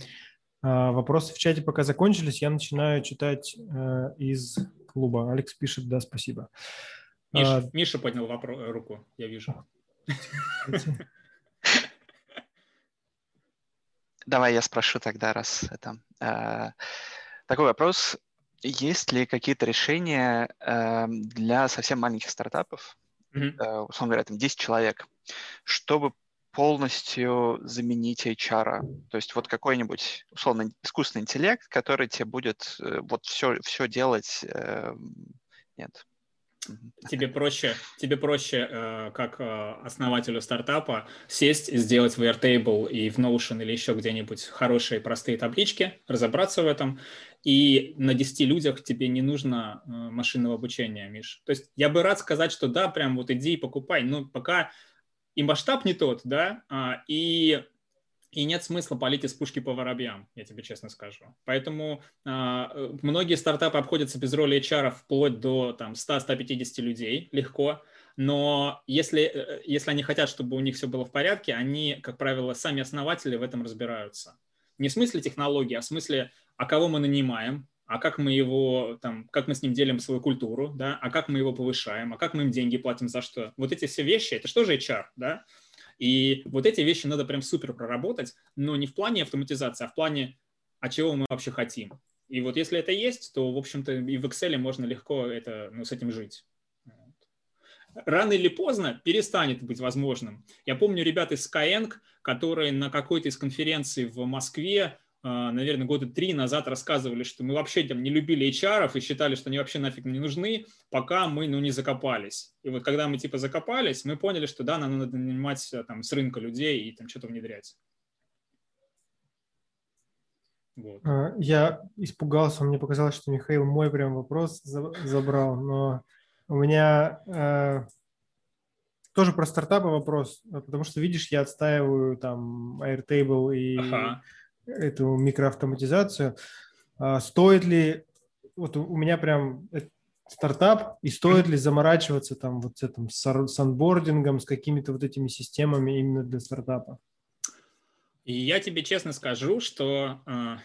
А, вопросы в чате пока закончились. Я начинаю читать э, из клуба. Алекс пишет, да, спасибо. Миша, а, Миша поднял вопрос, руку, я вижу. Давай я спрошу тогда, раз это... Э, такой вопрос. Есть ли какие-то решения э, для совсем маленьких стартапов, mm-hmm. э, условно говоря, там 10 человек, чтобы полностью заменить HR. То есть вот какой-нибудь, условно, искусственный интеллект, который тебе будет э, вот все, все делать. Э, нет. Тебе проще, тебе проще, э, как основателю стартапа, сесть, сделать в Airtable и в Notion или еще где-нибудь хорошие простые таблички, разобраться в этом, и на 10 людях тебе не нужно машинного обучения, Миш. То есть я бы рад сказать, что да, прям вот иди и покупай, но пока и масштаб не тот, да, а, и, и нет смысла полить из пушки по воробьям, я тебе честно скажу. Поэтому а, многие стартапы обходятся без роли HR вплоть до там, 100-150 людей легко, но если, э, если они хотят, чтобы у них все было в порядке, они, как правило, сами основатели в этом разбираются. Не в смысле технологии, а в смысле, а кого мы нанимаем, а как мы его, там, как мы с ним делим свою культуру, да, а как мы его повышаем, а как мы им деньги платим за что. Вот эти все вещи, это что же HR, да? И вот эти вещи надо прям супер проработать, но не в плане автоматизации, а в плане, а чего мы вообще хотим. И вот если это есть, то, в общем-то, и в Excel можно легко это, ну, с этим жить. Рано или поздно перестанет быть возможным. Я помню ребят из Skyeng, которые на какой-то из конференций в Москве наверное, года три назад рассказывали, что мы вообще там не любили HR и считали, что они вообще нафиг не нужны, пока мы, ну, не закопались. И вот когда мы, типа, закопались, мы поняли, что, да, нам надо нанимать э, там с рынка людей и там что-то внедрять. Вот. А, я испугался, мне показалось, что Михаил мой прям вопрос забрал, но у меня э, тоже про стартапы вопрос, потому что, видишь, я отстаиваю там Airtable и ага. Эту микроавтоматизацию. А стоит ли, вот у меня прям стартап, и стоит ли заморачиваться там вот с этим с анбордингом, с какими-то вот этими системами именно для стартапа? И я тебе честно скажу, что, э,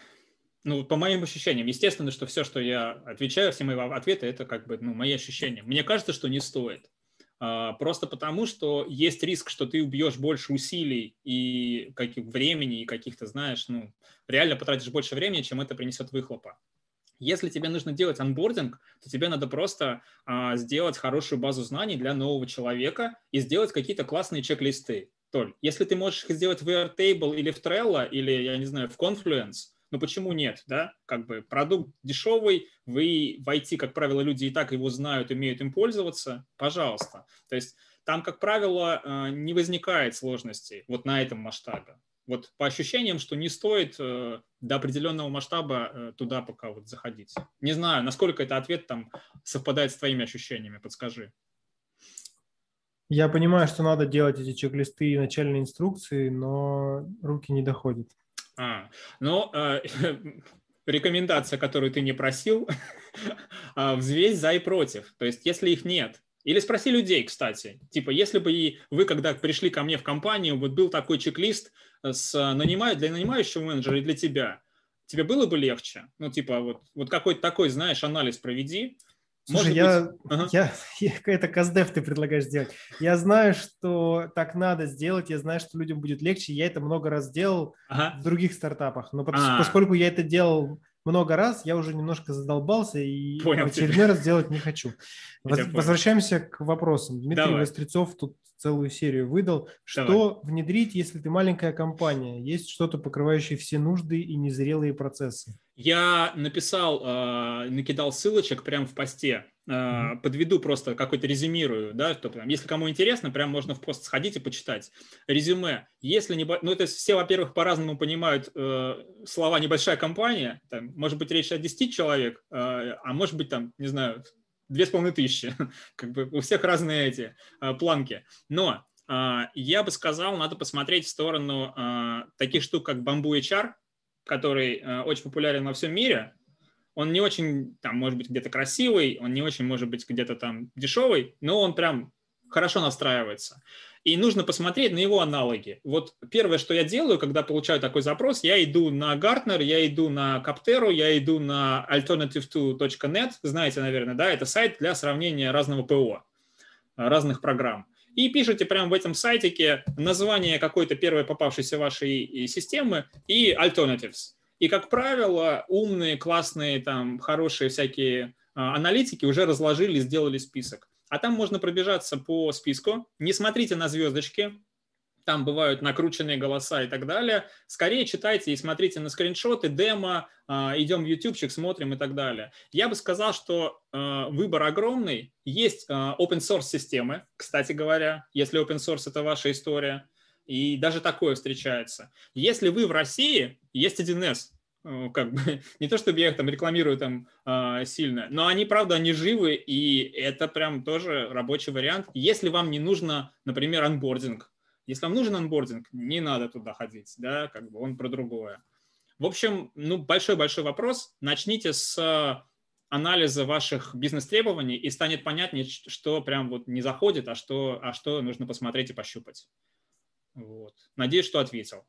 ну, по моим ощущениям, естественно, что все, что я отвечаю, все мои ответы, это как бы, ну, мои ощущения. Мне кажется, что не стоит. А, просто потому, что есть риск, что ты убьешь больше усилий и каких времени, и каких-то, знаешь, ну, реально потратишь больше времени, чем это принесет выхлопа. Если тебе нужно делать анбординг, то тебе надо просто а, сделать хорошую базу знаний для нового человека и сделать какие-то классные чек-листы. Толь, если ты можешь их сделать в Airtable или в Trello, или, я не знаю, в Confluence, ну почему нет, да? Как бы продукт дешевый, вы в IT, как правило, люди и так его знают, умеют им пользоваться, пожалуйста. То есть там, как правило, э, не возникает сложностей вот на этом масштабе. Вот по ощущениям, что не стоит э, до определенного масштаба э, туда пока вот заходить. Не знаю, насколько это ответ там совпадает с твоими ощущениями, подскажи. Я понимаю, что надо делать эти чек-листы и начальные инструкции, но руки не доходят. А, ну, э, *laughs* рекомендация, которую ты не просил, *laughs* а, взвесь за и против. То есть, если их нет, или спроси людей, кстати. Типа, если бы и вы, когда пришли ко мне в компанию, вот был такой чек-лист с нанимаю, для нанимающего менеджера и для тебя, тебе было бы легче? Ну, типа, вот, вот какой-то такой, знаешь, анализ проведи, Слушай, я, ага. я, *laughs* я, это каздев ты предлагаешь сделать. Я знаю, что так надо сделать, я знаю, что людям будет легче. Я это много раз делал ага. в других стартапах. Но а. поскольку я это делал много раз, я уже немножко задолбался и Понял очередной тебя. раз делать не хочу. Возвращаемся к вопросам. Дмитрий Давай. Вострецов тут целую серию выдал. Что Давай. внедрить, если ты маленькая компания? Есть что-то, покрывающее все нужды и незрелые процессы? Я написал, э, накидал ссылочек прямо в посте. Mm-hmm. Подведу просто какой-то резюмирую, да, что прям, если кому интересно, прям можно в пост сходить и почитать. Резюме. Если не, ну это все, во-первых, по-разному понимают э, слова небольшая компания, там, может быть речь о 10 человек, э, а может быть там, не знаю, две с половиной тысячи. *laughs* как бы у всех разные эти э, планки. Но э, я бы сказал, надо посмотреть в сторону э, таких штук, как Bamboo HR, который э, очень популярен во всем мире. Он не очень, там, может быть, где-то красивый, он не очень, может быть, где-то там дешевый, но он прям хорошо настраивается. И нужно посмотреть на его аналоги. Вот первое, что я делаю, когда получаю такой запрос, я иду на Gartner, я иду на Captero, я иду на alternative2.net, знаете, наверное, да, это сайт для сравнения разного ПО, разных программ. И пишите прямо в этом сайтике название какой-то первой попавшейся вашей системы и alternatives. И, как правило, умные, классные, там, хорошие всякие а, аналитики уже разложили, сделали список а там можно пробежаться по списку. Не смотрите на звездочки, там бывают накрученные голоса и так далее. Скорее читайте и смотрите на скриншоты, демо, а, идем в ютубчик, смотрим и так далее. Я бы сказал, что а, выбор огромный. Есть а, open source системы, кстати говоря, если open source это ваша история. И даже такое встречается. Если вы в России, есть 1С. Э, как бы *laughs* не то чтобы я их там рекламирую там э, сильно, но они правда они живы и это прям тоже рабочий вариант. Если вам не нужно, например, анбординг, если вам нужен анбординг, не надо туда ходить, да, как бы он про другое. В общем, ну большой большой вопрос. Начните с анализа ваших бизнес-требований и станет понятнее, что прям вот не заходит, а что, а что нужно посмотреть и пощупать. Вот. Надеюсь, что ответил.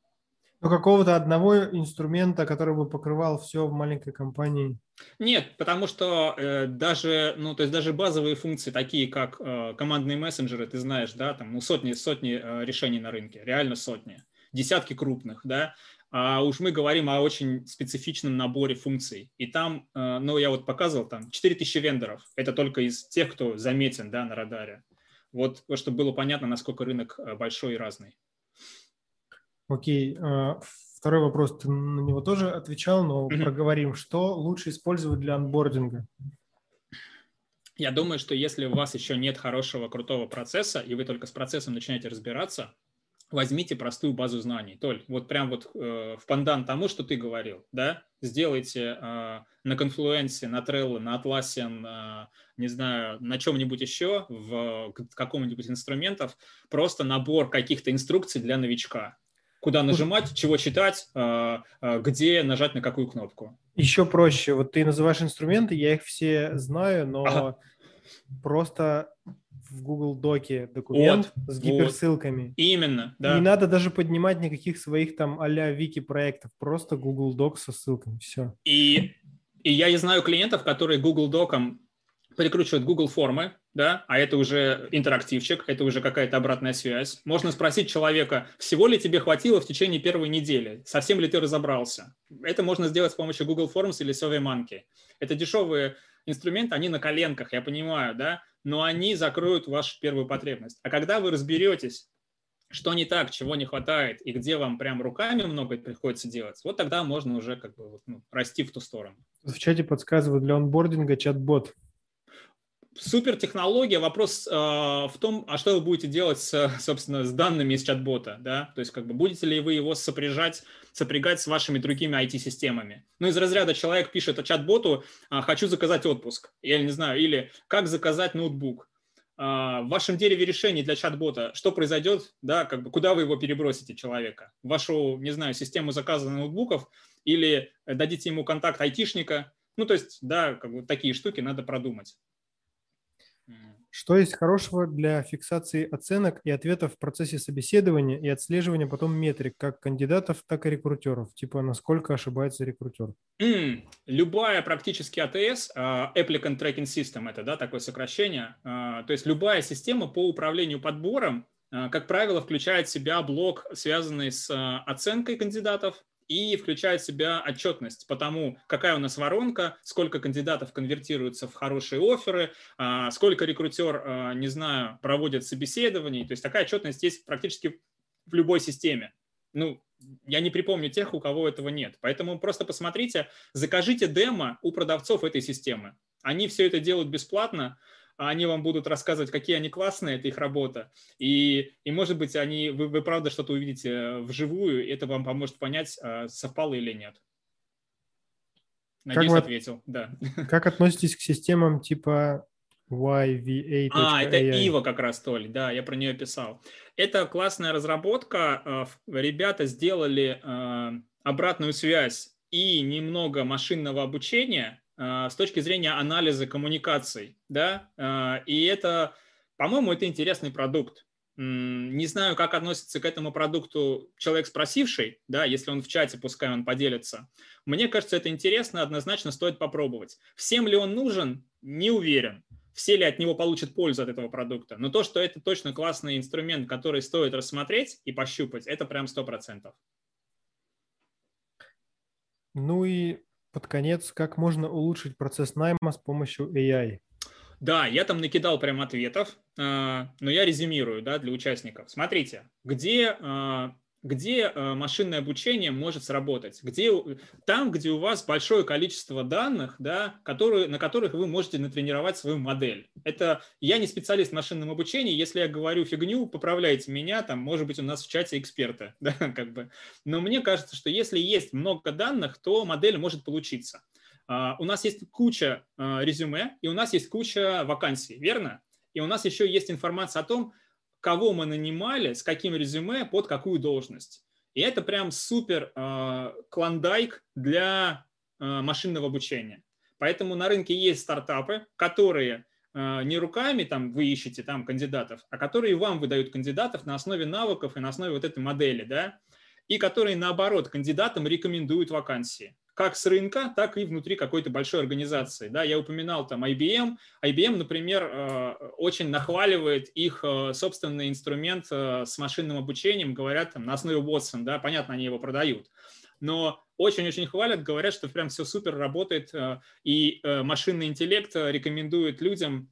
Но какого-то одного инструмента, который бы покрывал все в маленькой компании? Нет, потому что э, даже, ну, то есть даже базовые функции, такие как э, командные мессенджеры, ты знаешь, да, там ну, сотни, сотни э, решений на рынке, реально сотни, десятки крупных, да, а уж мы говорим о очень специфичном наборе функций. И там, э, ну, я вот показывал, там 4000 вендоров, это только из тех, кто заметен, да, на радаре. Вот, чтобы было понятно, насколько рынок э, большой и разный. Окей. А, второй вопрос, ты на него тоже отвечал, но mm-hmm. проговорим. Что лучше использовать для анбординга? Я думаю, что если у вас еще нет хорошего, крутого процесса, и вы только с процессом начинаете разбираться, возьмите простую базу знаний. Толь, вот прям вот э, в пандан тому, что ты говорил, да, сделайте э, на конфлюенсе, на Trello, на Atlassian, э, не знаю, на чем-нибудь еще, в каком-нибудь инструментов, просто набор каких-то инструкций для новичка. Куда нажимать, чего читать, э, э, где нажать на какую кнопку. Еще проще. Вот ты называешь инструменты, я их все знаю, но ага. просто в Google Доке документ вот, с гиперссылками. Вот. Именно, да. Не надо даже поднимать никаких своих там а-ля вики проектов, просто Google Док со ссылками, все. И, и я знаю клиентов, которые Google Доком прикручивают Google формы, да, а это уже интерактивчик, это уже какая-то обратная связь. Можно спросить человека, всего ли тебе хватило в течение первой недели, совсем ли ты разобрался. Это можно сделать с помощью Google Forms или SurveyMonkey. Это дешевые инструменты, они на коленках, я понимаю, да, но они закроют вашу первую потребность. А когда вы разберетесь, что не так, чего не хватает и где вам прям руками много приходится делать, вот тогда можно уже как бы ну, расти в ту сторону. В чате подсказывают для онбординга чат-бот супер технология. Вопрос э, в том, а что вы будете делать, с, собственно, с данными из чат-бота, да? То есть, как бы, будете ли вы его сопряжать, сопрягать с вашими другими IT-системами? Ну, из разряда человек пишет чат-боту, э, хочу заказать отпуск, я не знаю, или как заказать ноутбук. Э, в вашем дереве решений для чат-бота что произойдет, да, как бы, куда вы его перебросите человека? В вашу, не знаю, систему заказа ноутбуков или дадите ему контакт айтишника? Ну, то есть, да, как бы такие штуки надо продумать. Что есть хорошего для фиксации оценок и ответов в процессе собеседования и отслеживания потом метрик как кандидатов, так и рекрутеров? Типа, насколько ошибается рекрутер? Mm, любая практически АТС, uh, Applicant Tracking System, это да, такое сокращение, uh, то есть любая система по управлению подбором, uh, как правило, включает в себя блок, связанный с оценкой кандидатов, и включает в себя отчетность по тому, какая у нас воронка, сколько кандидатов конвертируются в хорошие оферы, а, сколько рекрутер, а, не знаю, проводит собеседований. То есть такая отчетность есть практически в любой системе. Ну, я не припомню тех, у кого этого нет. Поэтому просто посмотрите, закажите демо у продавцов этой системы. Они все это делают бесплатно, а они вам будут рассказывать, какие они классные, это их работа. И, и может быть, они, вы, вы правда что-то увидите вживую, и это вам поможет понять, а, совпало или нет. Надеюсь, как ответил. Да. *laughs* Как относитесь к системам типа YVA. А, это Ива как раз, Толь, да, я про нее писал. Это классная разработка. А, ребята сделали а, обратную связь и немного машинного обучения, с точки зрения анализа коммуникаций, да, а, и это, по-моему, это интересный продукт. Не знаю, как относится к этому продукту человек спросивший, да, если он в чате, пускай он поделится. Мне кажется, это интересно, однозначно стоит попробовать. Всем ли он нужен, не уверен. Все ли от него получат пользу от этого продукта. Но то, что это точно классный инструмент, который стоит рассмотреть и пощупать, это прям 100%. Ну и под конец, как можно улучшить процесс найма с помощью AI? Да, я там накидал прям ответов, а, но я резюмирую да, для участников. Смотрите, где а, где э, машинное обучение может сработать, где, там, где у вас большое количество данных, да, которые, на которых вы можете натренировать свою модель. Это я не специалист в машинном обучении, если я говорю фигню, поправляйте меня, там, может быть, у нас в чате эксперты, *laughs* да, как бы. Но мне кажется, что если есть много данных, то модель может получиться. Uh, у нас есть куча uh, резюме, и у нас есть куча вакансий, верно? И у нас еще есть информация о том, кого мы нанимали, с каким резюме, под какую должность. И это прям супер э, клондайк для э, машинного обучения. Поэтому на рынке есть стартапы, которые э, не руками там вы ищете там кандидатов, а которые вам выдают кандидатов на основе навыков и на основе вот этой модели, да, и которые наоборот кандидатам рекомендуют вакансии как с рынка, так и внутри какой-то большой организации. Да, я упоминал там IBM. IBM, например, э, очень нахваливает их э, собственный инструмент э, с машинным обучением, говорят там на основе Watson, да, понятно, они его продают. Но очень-очень хвалят, говорят, что прям все супер работает, и машинный интеллект рекомендует людям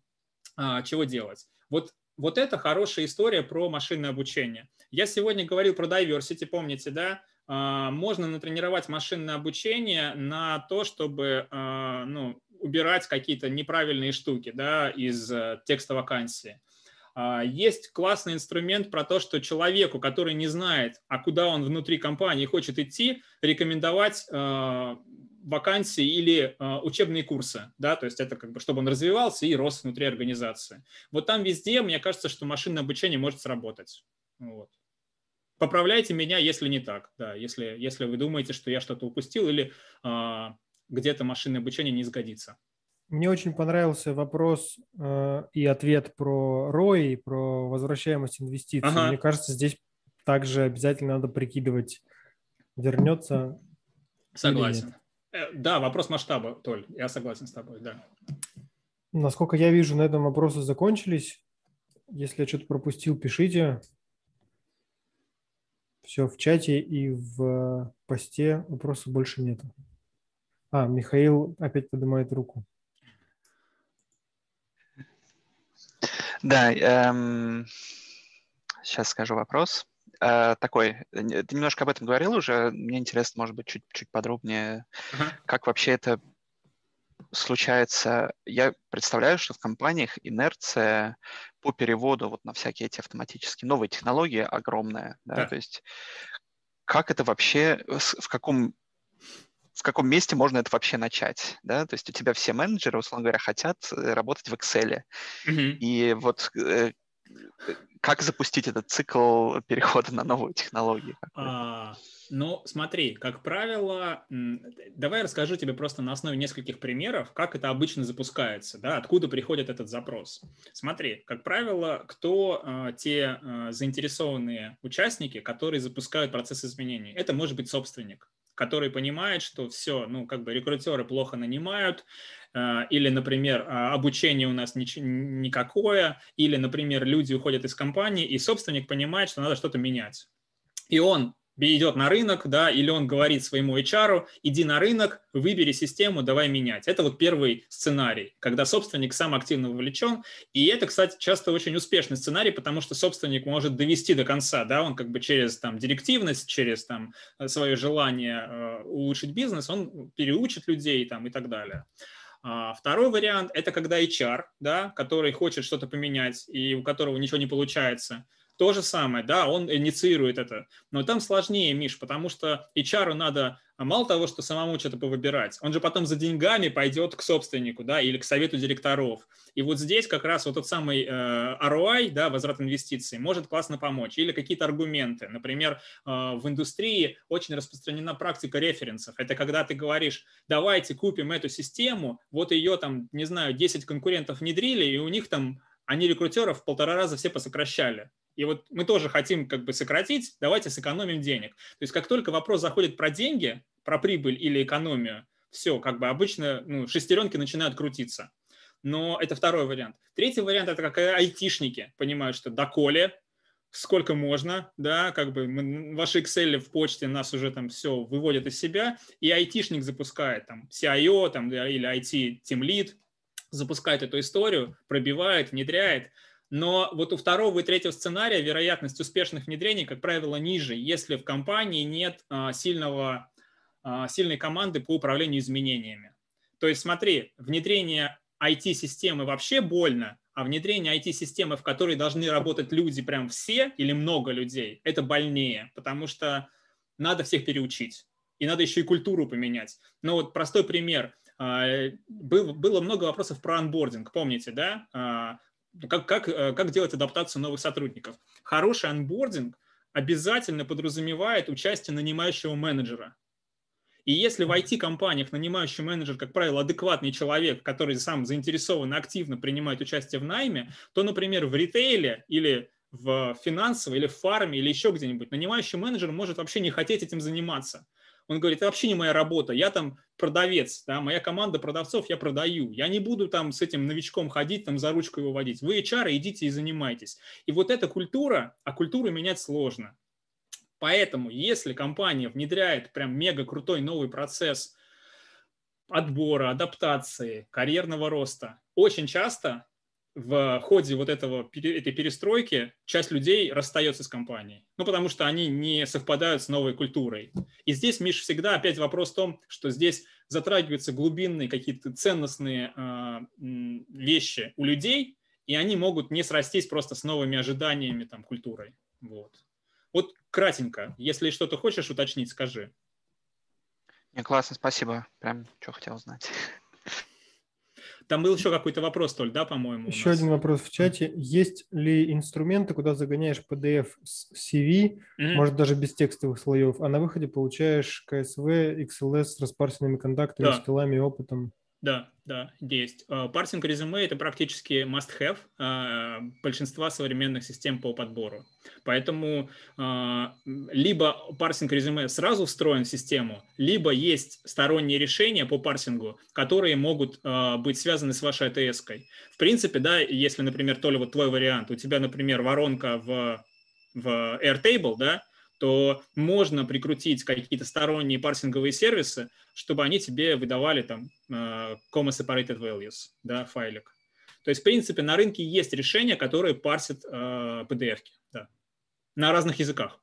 чего делать. Вот вот это хорошая история про машинное обучение. Я сегодня говорил про diversity, помните, да? А, можно натренировать машинное обучение на то, чтобы а, ну, убирать какие-то неправильные штуки да, из э, текста вакансии. А, есть классный инструмент про то, что человеку, который не знает, а куда он внутри компании хочет идти, рекомендовать вакансии или учебные курсы, да, то есть это как бы, чтобы он развивался и рос внутри организации. Вот там везде, мне кажется, что машинное обучение может сработать. Вот. Поправляйте меня, если не так, да, если, если вы думаете, что я что-то упустил или а, где-то машинное обучение не сгодится. Мне очень понравился вопрос э, и ответ про ROI, про возвращаемость инвестиций. Ага. Мне кажется, здесь также обязательно надо прикидывать, вернется. Согласен. Э, да, вопрос масштаба, Толь, я согласен с тобой, да. Насколько я вижу, на этом вопросы закончились. Если я что-то пропустил, пишите. Все, в чате и в посте вопросов больше нету. А, Михаил опять поднимает руку. Да, эм, сейчас скажу вопрос. Э, такой, ты немножко об этом говорил уже, мне интересно, может быть, чуть-чуть подробнее, uh-huh. как вообще это случается, я представляю, что в компаниях инерция по переводу вот на всякие эти автоматические новые технологии огромная, да, да. то есть как это вообще, в каком в каком месте можно это вообще начать, да, то есть у тебя все менеджеры, условно говоря, хотят э, работать в Excel, mm-hmm. и вот э, как запустить этот цикл перехода на новую технологию? А, ну, смотри, как правило, давай я расскажу тебе просто на основе нескольких примеров, как это обычно запускается, да, откуда приходит этот запрос. Смотри, как правило, кто э, те э, заинтересованные участники, которые запускают процесс изменений? Это может быть собственник, который понимает, что все, ну, как бы рекрутеры плохо нанимают, э, или, например, а, обучение у нас никакое, или, например, люди уходят из компании, и собственник понимает, что надо что-то менять. И он идет на рынок, да, или он говорит своему HR, иди на рынок, выбери систему, давай менять. Это вот первый сценарий, когда собственник сам активно вовлечен. И это, кстати, часто очень успешный сценарий, потому что собственник может довести до конца, да, он как бы через там директивность, через там свое желание э, улучшить бизнес, он переучит людей там и так далее. А второй вариант – это когда HR, да, который хочет что-то поменять и у которого ничего не получается – то же самое, да, он инициирует это. Но там сложнее, Миш, потому что HR надо а мало того, что самому что-то повыбирать, он же потом за деньгами пойдет к собственнику, да, или к совету директоров. И вот здесь как раз вот тот самый э, ROI, да, возврат инвестиций, может классно помочь. Или какие-то аргументы. Например, э, в индустрии очень распространена практика референсов. Это когда ты говоришь, давайте купим эту систему, вот ее там, не знаю, 10 конкурентов внедрили, и у них там они рекрутеров в полтора раза все посокращали. И вот мы тоже хотим как бы сократить, давайте сэкономим денег. То есть как только вопрос заходит про деньги, про прибыль или экономию, все, как бы обычно ну, шестеренки начинают крутиться. Но это второй вариант. Третий вариант – это как айтишники понимают, что доколе, сколько можно, да, как бы мы, ваши Excel в почте нас уже там все выводят из себя, и айтишник запускает там CIO там, или IT Team Lead, запускает эту историю, пробивает, внедряет – но вот у второго и третьего сценария вероятность успешных внедрений, как правило, ниже, если в компании нет а, сильного, а, сильной команды по управлению изменениями. То есть смотри, внедрение IT-системы вообще больно, а внедрение IT-системы, в которой должны работать люди прям все или много людей, это больнее, потому что надо всех переучить. И надо еще и культуру поменять. Но вот простой пример. А, было много вопросов про анбординг, помните, да? Как, как, э, как делать адаптацию новых сотрудников. Хороший анбординг обязательно подразумевает участие нанимающего менеджера. И если в IT-компаниях нанимающий менеджер, как правило, адекватный человек, который сам заинтересован и активно принимает участие в найме, то, например, в ритейле или в финансовой, или в фарме, или еще где-нибудь, нанимающий менеджер может вообще не хотеть этим заниматься. Он говорит, это вообще не моя работа, я там продавец, да, моя команда продавцов, я продаю. Я не буду там с этим новичком ходить, там за ручку его водить. Вы HR, идите и занимайтесь. И вот эта культура, а культуру менять сложно. Поэтому, если компания внедряет прям мега крутой новый процесс отбора, адаптации, карьерного роста, очень часто в ходе вот этого, этой перестройки часть людей расстается с компанией. Ну, потому что они не совпадают с новой культурой. И здесь, Миш, всегда опять вопрос в том, что здесь затрагиваются глубинные какие-то ценностные э, вещи у людей, и они могут не срастись просто с новыми ожиданиями там, культурой. Вот. Вот кратенько, если что-то хочешь уточнить, скажи. Не, классно, спасибо. Прям что хотел узнать. Там был еще какой-то вопрос, Толь, да, по-моему? Еще один вопрос в чате. Есть ли инструменты, куда загоняешь PDF с CV, mm-hmm. может, даже без текстовых слоев, а на выходе получаешь CSV, XLS с распарсенными контактами, да. скиллами и опытом? Да, да, есть. А, парсинг резюме – это практически must-have а, большинства современных систем по подбору. Поэтому а, либо парсинг резюме сразу встроен в систему, либо есть сторонние решения по парсингу, которые могут быть связаны с вашей ATS-кой. В принципе, да, если, например, то ли вот твой вариант, у тебя, например, воронка в, в Airtable, да, то можно прикрутить какие-то сторонние парсинговые сервисы, чтобы они тебе выдавали там uh, comma separated values, да, файлик. То есть, в принципе, на рынке есть решения, которые парсят uh, PDF-ки, да, на разных языках.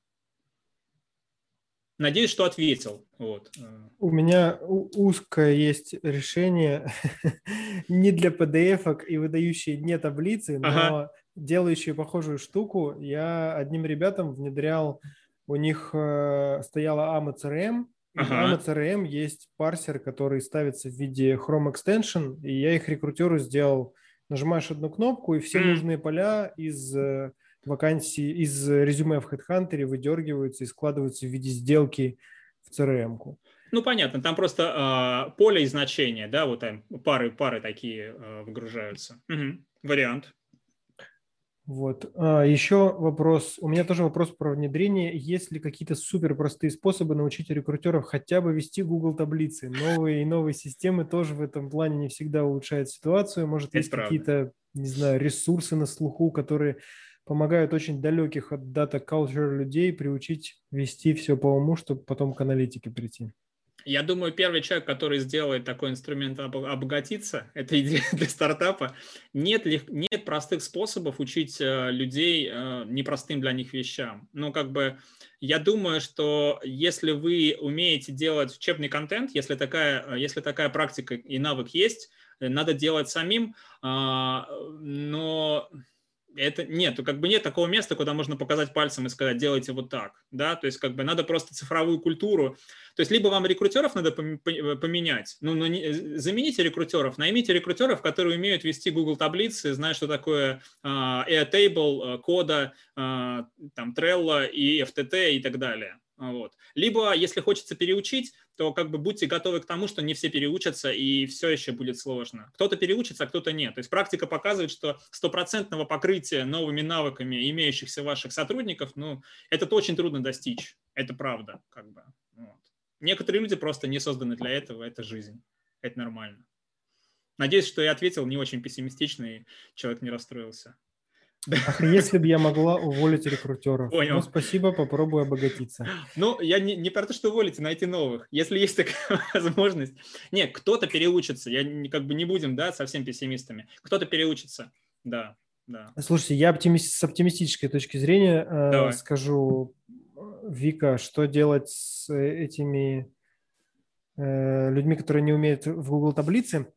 Надеюсь, что ответил. Вот. У меня узкое есть решение *laughs* не для PDF и выдающие не таблицы, но ага. делающие похожую штуку. Я одним ребятам внедрял у них э, стояла AMA CRM, Ага. AMA CRM есть парсер, который ставится в виде Chrome Extension, и я их рекрутеру сделал. Нажимаешь одну кнопку, и все mm. нужные поля из э, вакансии, из резюме в HeadHunter выдергиваются и складываются в виде сделки в CRM-ку. Ну, понятно, там просто э, поле и значения, да, вот там пары, пары такие э, выгружаются. Угу. Вариант. Вот. А, еще вопрос. У меня тоже вопрос про внедрение. Есть ли какие-то супер простые способы научить рекрутеров хотя бы вести Google таблицы? Новые и новые системы тоже в этом плане не всегда улучшают ситуацию. Может, Это есть какие-то, не знаю, ресурсы на слуху, которые помогают очень далеких от дата culture людей приучить вести все по уму, чтобы потом к аналитике прийти. Я думаю, первый человек, который сделает такой инструмент обогатиться, *laughs* это идея для стартапа. Нет, нет простых способов учить э, людей э, непростым для них вещам. Но как бы я думаю, что если вы умеете делать учебный контент, если такая, э, если такая практика и навык есть, надо делать самим, а, но это нет, как бы нет такого места, куда можно показать пальцем и сказать, делайте вот так, да, то есть как бы надо просто цифровую культуру, то есть либо вам рекрутеров надо поменять, ну, ну не, замените рекрутеров, наймите рекрутеров, которые умеют вести Google таблицы, знают, что такое uh, Airtable, uh, Кода, uh, там Trello и FTT и так далее. Вот. Либо, если хочется переучить, то как бы будьте готовы к тому, что не все переучатся и все еще будет сложно. Кто-то переучится, а кто-то нет. То есть практика показывает, что стопроцентного покрытия новыми навыками имеющихся ваших сотрудников, ну, это очень трудно достичь. Это правда. Как бы. Вот. Некоторые люди просто не созданы для этого, это жизнь. Это нормально. Надеюсь, что я ответил не очень пессимистично, и человек не расстроился. Ах, если бы я могла уволить рекрутеров. Понял. Ну, спасибо, попробую обогатиться. Ну, я не, не про то, что уволить, а найти новых. Если есть такая *laughs* возможность. Нет, кто-то переучится. Я не, как бы не будем, да, совсем пессимистами. Кто-то переучится, да. Да. Слушайте, я оптимист, с оптимистической точки зрения э, скажу, Вика, что делать с этими э, людьми, которые не умеют в Google таблицы.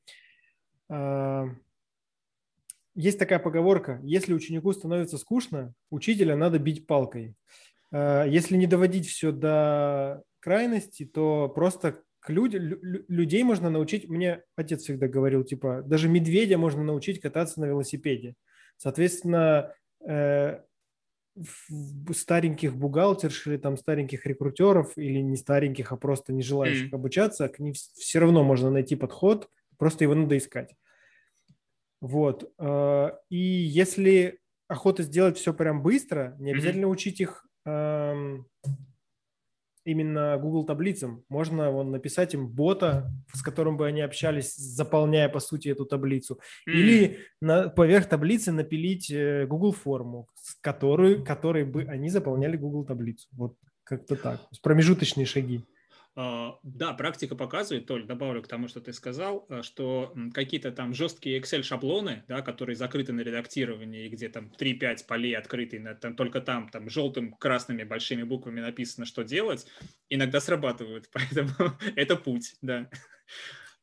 Э, есть такая поговорка, если ученику становится скучно, учителя надо бить палкой. Э, если не доводить все до крайности, то просто к люд... людей можно научить, мне отец всегда говорил, типа, даже медведя можно научить кататься на велосипеде. Соответственно, э, стареньких бухгалтерш или там стареньких рекрутеров или не стареньких, а просто не желающих mm. обучаться, к ним все равно можно найти подход, просто его надо искать. Вот. Э, и если охота сделать все прям быстро, не обязательно mm-hmm. учить их эм, именно Google таблицам. Можно вон, написать им бота, с которым бы они общались, заполняя, по сути, эту таблицу. Mm. Или на, поверх таблицы напилить э, Google форму, с которой, которой бы они заполняли Google таблицу. Вот как-то так. Промежуточные шаги. А, да, практика показывает, Толь, добавлю к тому, что ты сказал, э, что какие-то там жесткие Excel-шаблоны, да, которые закрыты на редактирование, и где там 3-5 полей открыты, там, только там, там желтым, красными большими буквами написано, что делать, иногда срабатывают, *laughs* поэтому это путь, да.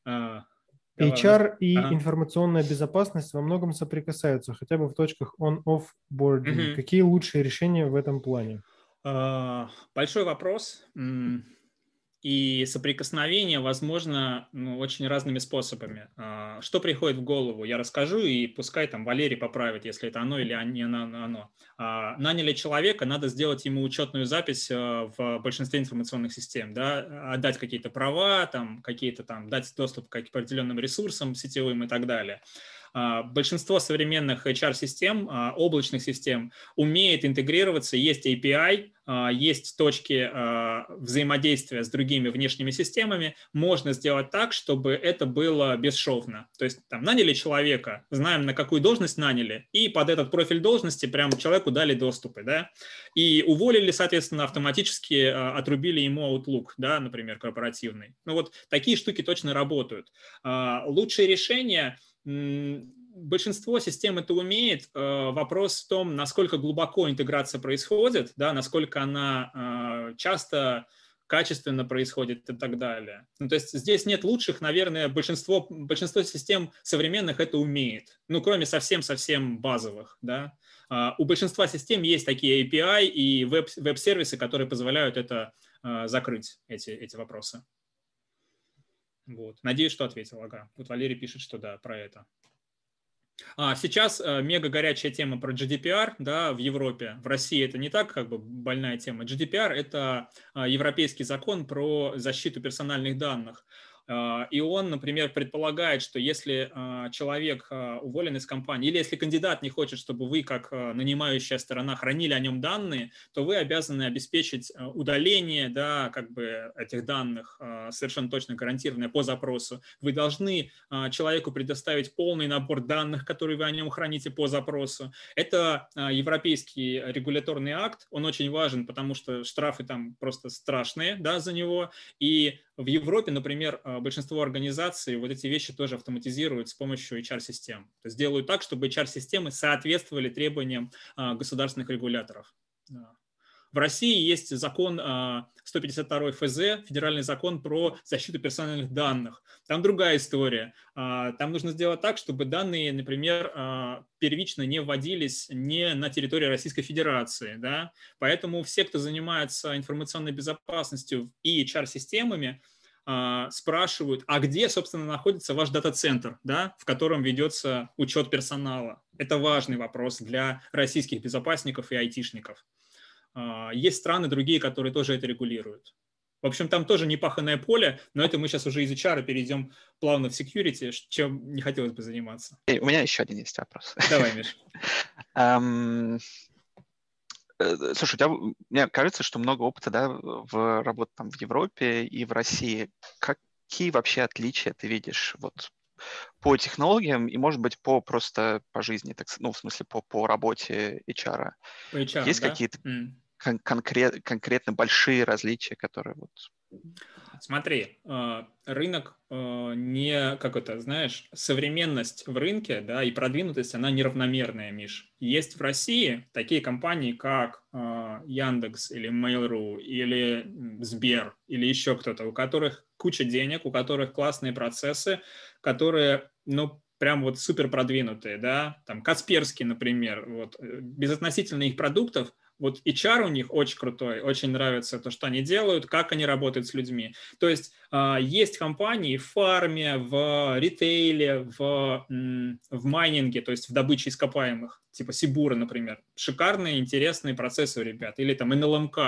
А, HR и ага. информационная безопасность во многом соприкасаются, хотя бы в точках on-off boarding. Угу. Какие лучшие решения в этом плане? А, большой вопрос и соприкосновение возможно ну, очень разными способами. А, что приходит в голову, я расскажу, и пускай там Валерий поправит, если это оно или не оно. А, наняли человека, надо сделать ему учетную запись а, в большинстве информационных систем, да, отдать какие-то права, там, какие-то там, дать доступ к определенным ресурсам сетевым и так далее. А, большинство современных HR-систем, а, облачных систем, умеет интегрироваться, есть API, а, есть точки взаимодействия с другими внешними системами, можно сделать так, чтобы это было бесшовно. То есть там наняли человека, знаем, на какую должность наняли, и под этот профиль должности прям человеку дали доступы, да, и уволили, соответственно, автоматически отрубили ему Outlook, да, например, корпоративный. Ну вот такие штуки точно работают. Лучшее решение – большинство систем это умеет. Э, вопрос в том, насколько глубоко интеграция происходит, да, насколько она э, часто качественно происходит и так далее. Ну, то есть здесь нет лучших, наверное, большинство, большинство систем современных это умеет, ну, кроме совсем-совсем базовых, да. А, у большинства систем есть такие API и веб, веб-сервисы, которые позволяют это э, закрыть, эти, эти вопросы. Вот. Надеюсь, что ответил. Ага. Вот Валерий пишет, что да, про это. А, сейчас э, мега горячая тема про GDPR да, в Европе. В России это не так как бы больная тема. GDPR – это э, европейский закон про защиту персональных данных. А, и он, например, предполагает, что если а, человек а, уволен из компании, или если кандидат не хочет, чтобы вы, как нанимающая сторона, хранили о нем данные, то вы обязаны обеспечить удаление да, как бы этих данных, совершенно точно гарантированное по запросу. Вы должны человеку предоставить полный набор данных, которые вы о нем храните по запросу. Это европейский регуляторный акт, он очень важен, потому что штрафы там просто страшные да, за него, и в Европе, например, а, большинство организаций вот эти вещи тоже автоматизируют с помощью HR-систем. То есть делают так, чтобы HR-системы соответствовали требованиям а, государственных регуляторов. В России есть закон 152 а, ФЗ, федеральный закон про защиту персональных данных. Там другая история. Там нужно сделать так, чтобы данные, например, первично не вводились не на территории Российской Федерации. Да? Поэтому все, кто занимается информационной безопасностью и HR-системами, а, спрашивают, а где, собственно, находится ваш дата-центр, да, в котором ведется учет персонала. Это важный вопрос для российских безопасников и айтишников. А, есть страны другие, которые тоже это регулируют. В общем, там тоже непаханное поле, но это мы сейчас уже из HR перейдем плавно в security, чем не хотелось бы заниматься. У меня еще один есть вопрос. Давай, Миш. *laughs* Э, слушай, у тебя, мне кажется, что много опыта да, в работе там, в Европе и в России. Какие вообще отличия ты видишь вот, по технологиям и, может быть, по просто по жизни, так, ну, в смысле, по, по работе HR? По HR Есть да? какие-то mm. Кон- конкрет, конкретно большие различия, которые вот Смотри, э, рынок э, не, как это, знаешь, современность в рынке, да, и продвинутость, она неравномерная, Миш. Есть в России такие компании, как э, Яндекс или Mail.ru или Сбер или еще кто-то, у которых куча денег, у которых классные процессы, которые, ну, прям вот супер продвинутые, да, там Касперский, например, вот, безотносительно их продуктов, вот HR у них очень крутой, очень нравится то, что они делают, как они работают с людьми. То есть а, есть компании в фарме, в ритейле, в, в майнинге, то есть в добыче ископаемых, типа Сибура, например. Шикарные, интересные процессы у ребят. Или там НЛМК.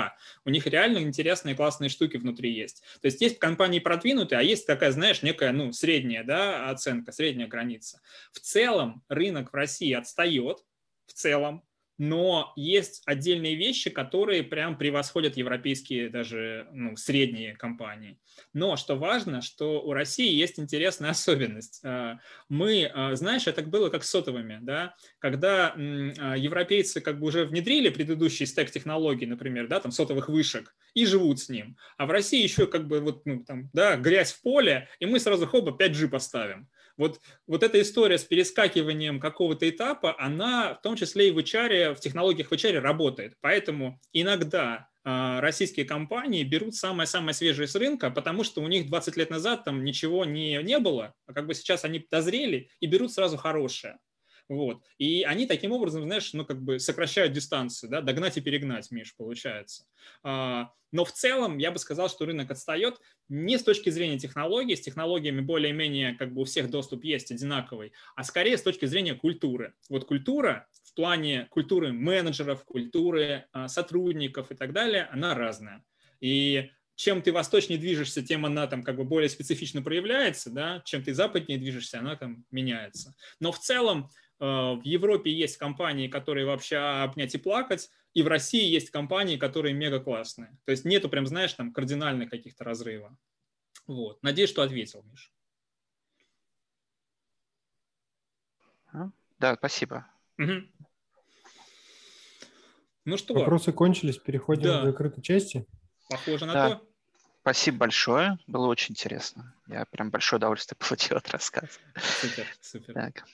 У них реально интересные, классные штуки внутри есть. То есть есть компании продвинутые, а есть такая, знаешь, некая, ну, средняя, да, оценка, средняя граница. В целом рынок в России отстает, в целом, но есть отдельные вещи, которые прям превосходят европейские даже ну, средние компании. Но что важно, что у России есть интересная *laughs* особенность. А, мы, а, знаешь, это было как с сотовыми, да, когда а, европейцы как бы уже внедрили предыдущий стек технологий, например, да, там сотовых вышек, и живут с ним. А в России еще как бы вот, ну, там, да, грязь в поле, и мы сразу хоба 5G поставим. Вот, вот эта история с перескакиванием какого-то этапа, она в том числе и в HR, в технологиях в HR работает. Поэтому иногда а, российские компании берут самое-самое свежее с рынка, потому что у них 20 лет назад там ничего не, не было, а как бы сейчас они дозрели и берут сразу хорошее. Вот. И они таким образом, знаешь, ну, как бы сокращают дистанцию, да, догнать и перегнать, Миш, получается. А, но в целом я бы сказал, что рынок отстает не с точки зрения технологий, с технологиями более-менее как бы у всех доступ есть одинаковый, а скорее с точки зрения культуры. Вот культура в плане культуры менеджеров, культуры а, сотрудников и так далее, она разная. И чем ты восточнее движешься, тем она там как бы более специфично проявляется, да, чем ты западнее движешься, она там меняется. Но в целом в Европе есть компании, которые вообще обнять и плакать, и в России есть компании, которые мега классные. То есть нету прям, знаешь, там кардинальных каких-то разрывов. Вот. Надеюсь, что ответил, Миш. Да, спасибо. Угу. Ну что? Вопросы кончились, переходим да. к закрытой части. Похоже на да. то. Спасибо большое, было очень интересно. Я прям большое удовольствие получил от рассказа. Супер, супер. Так.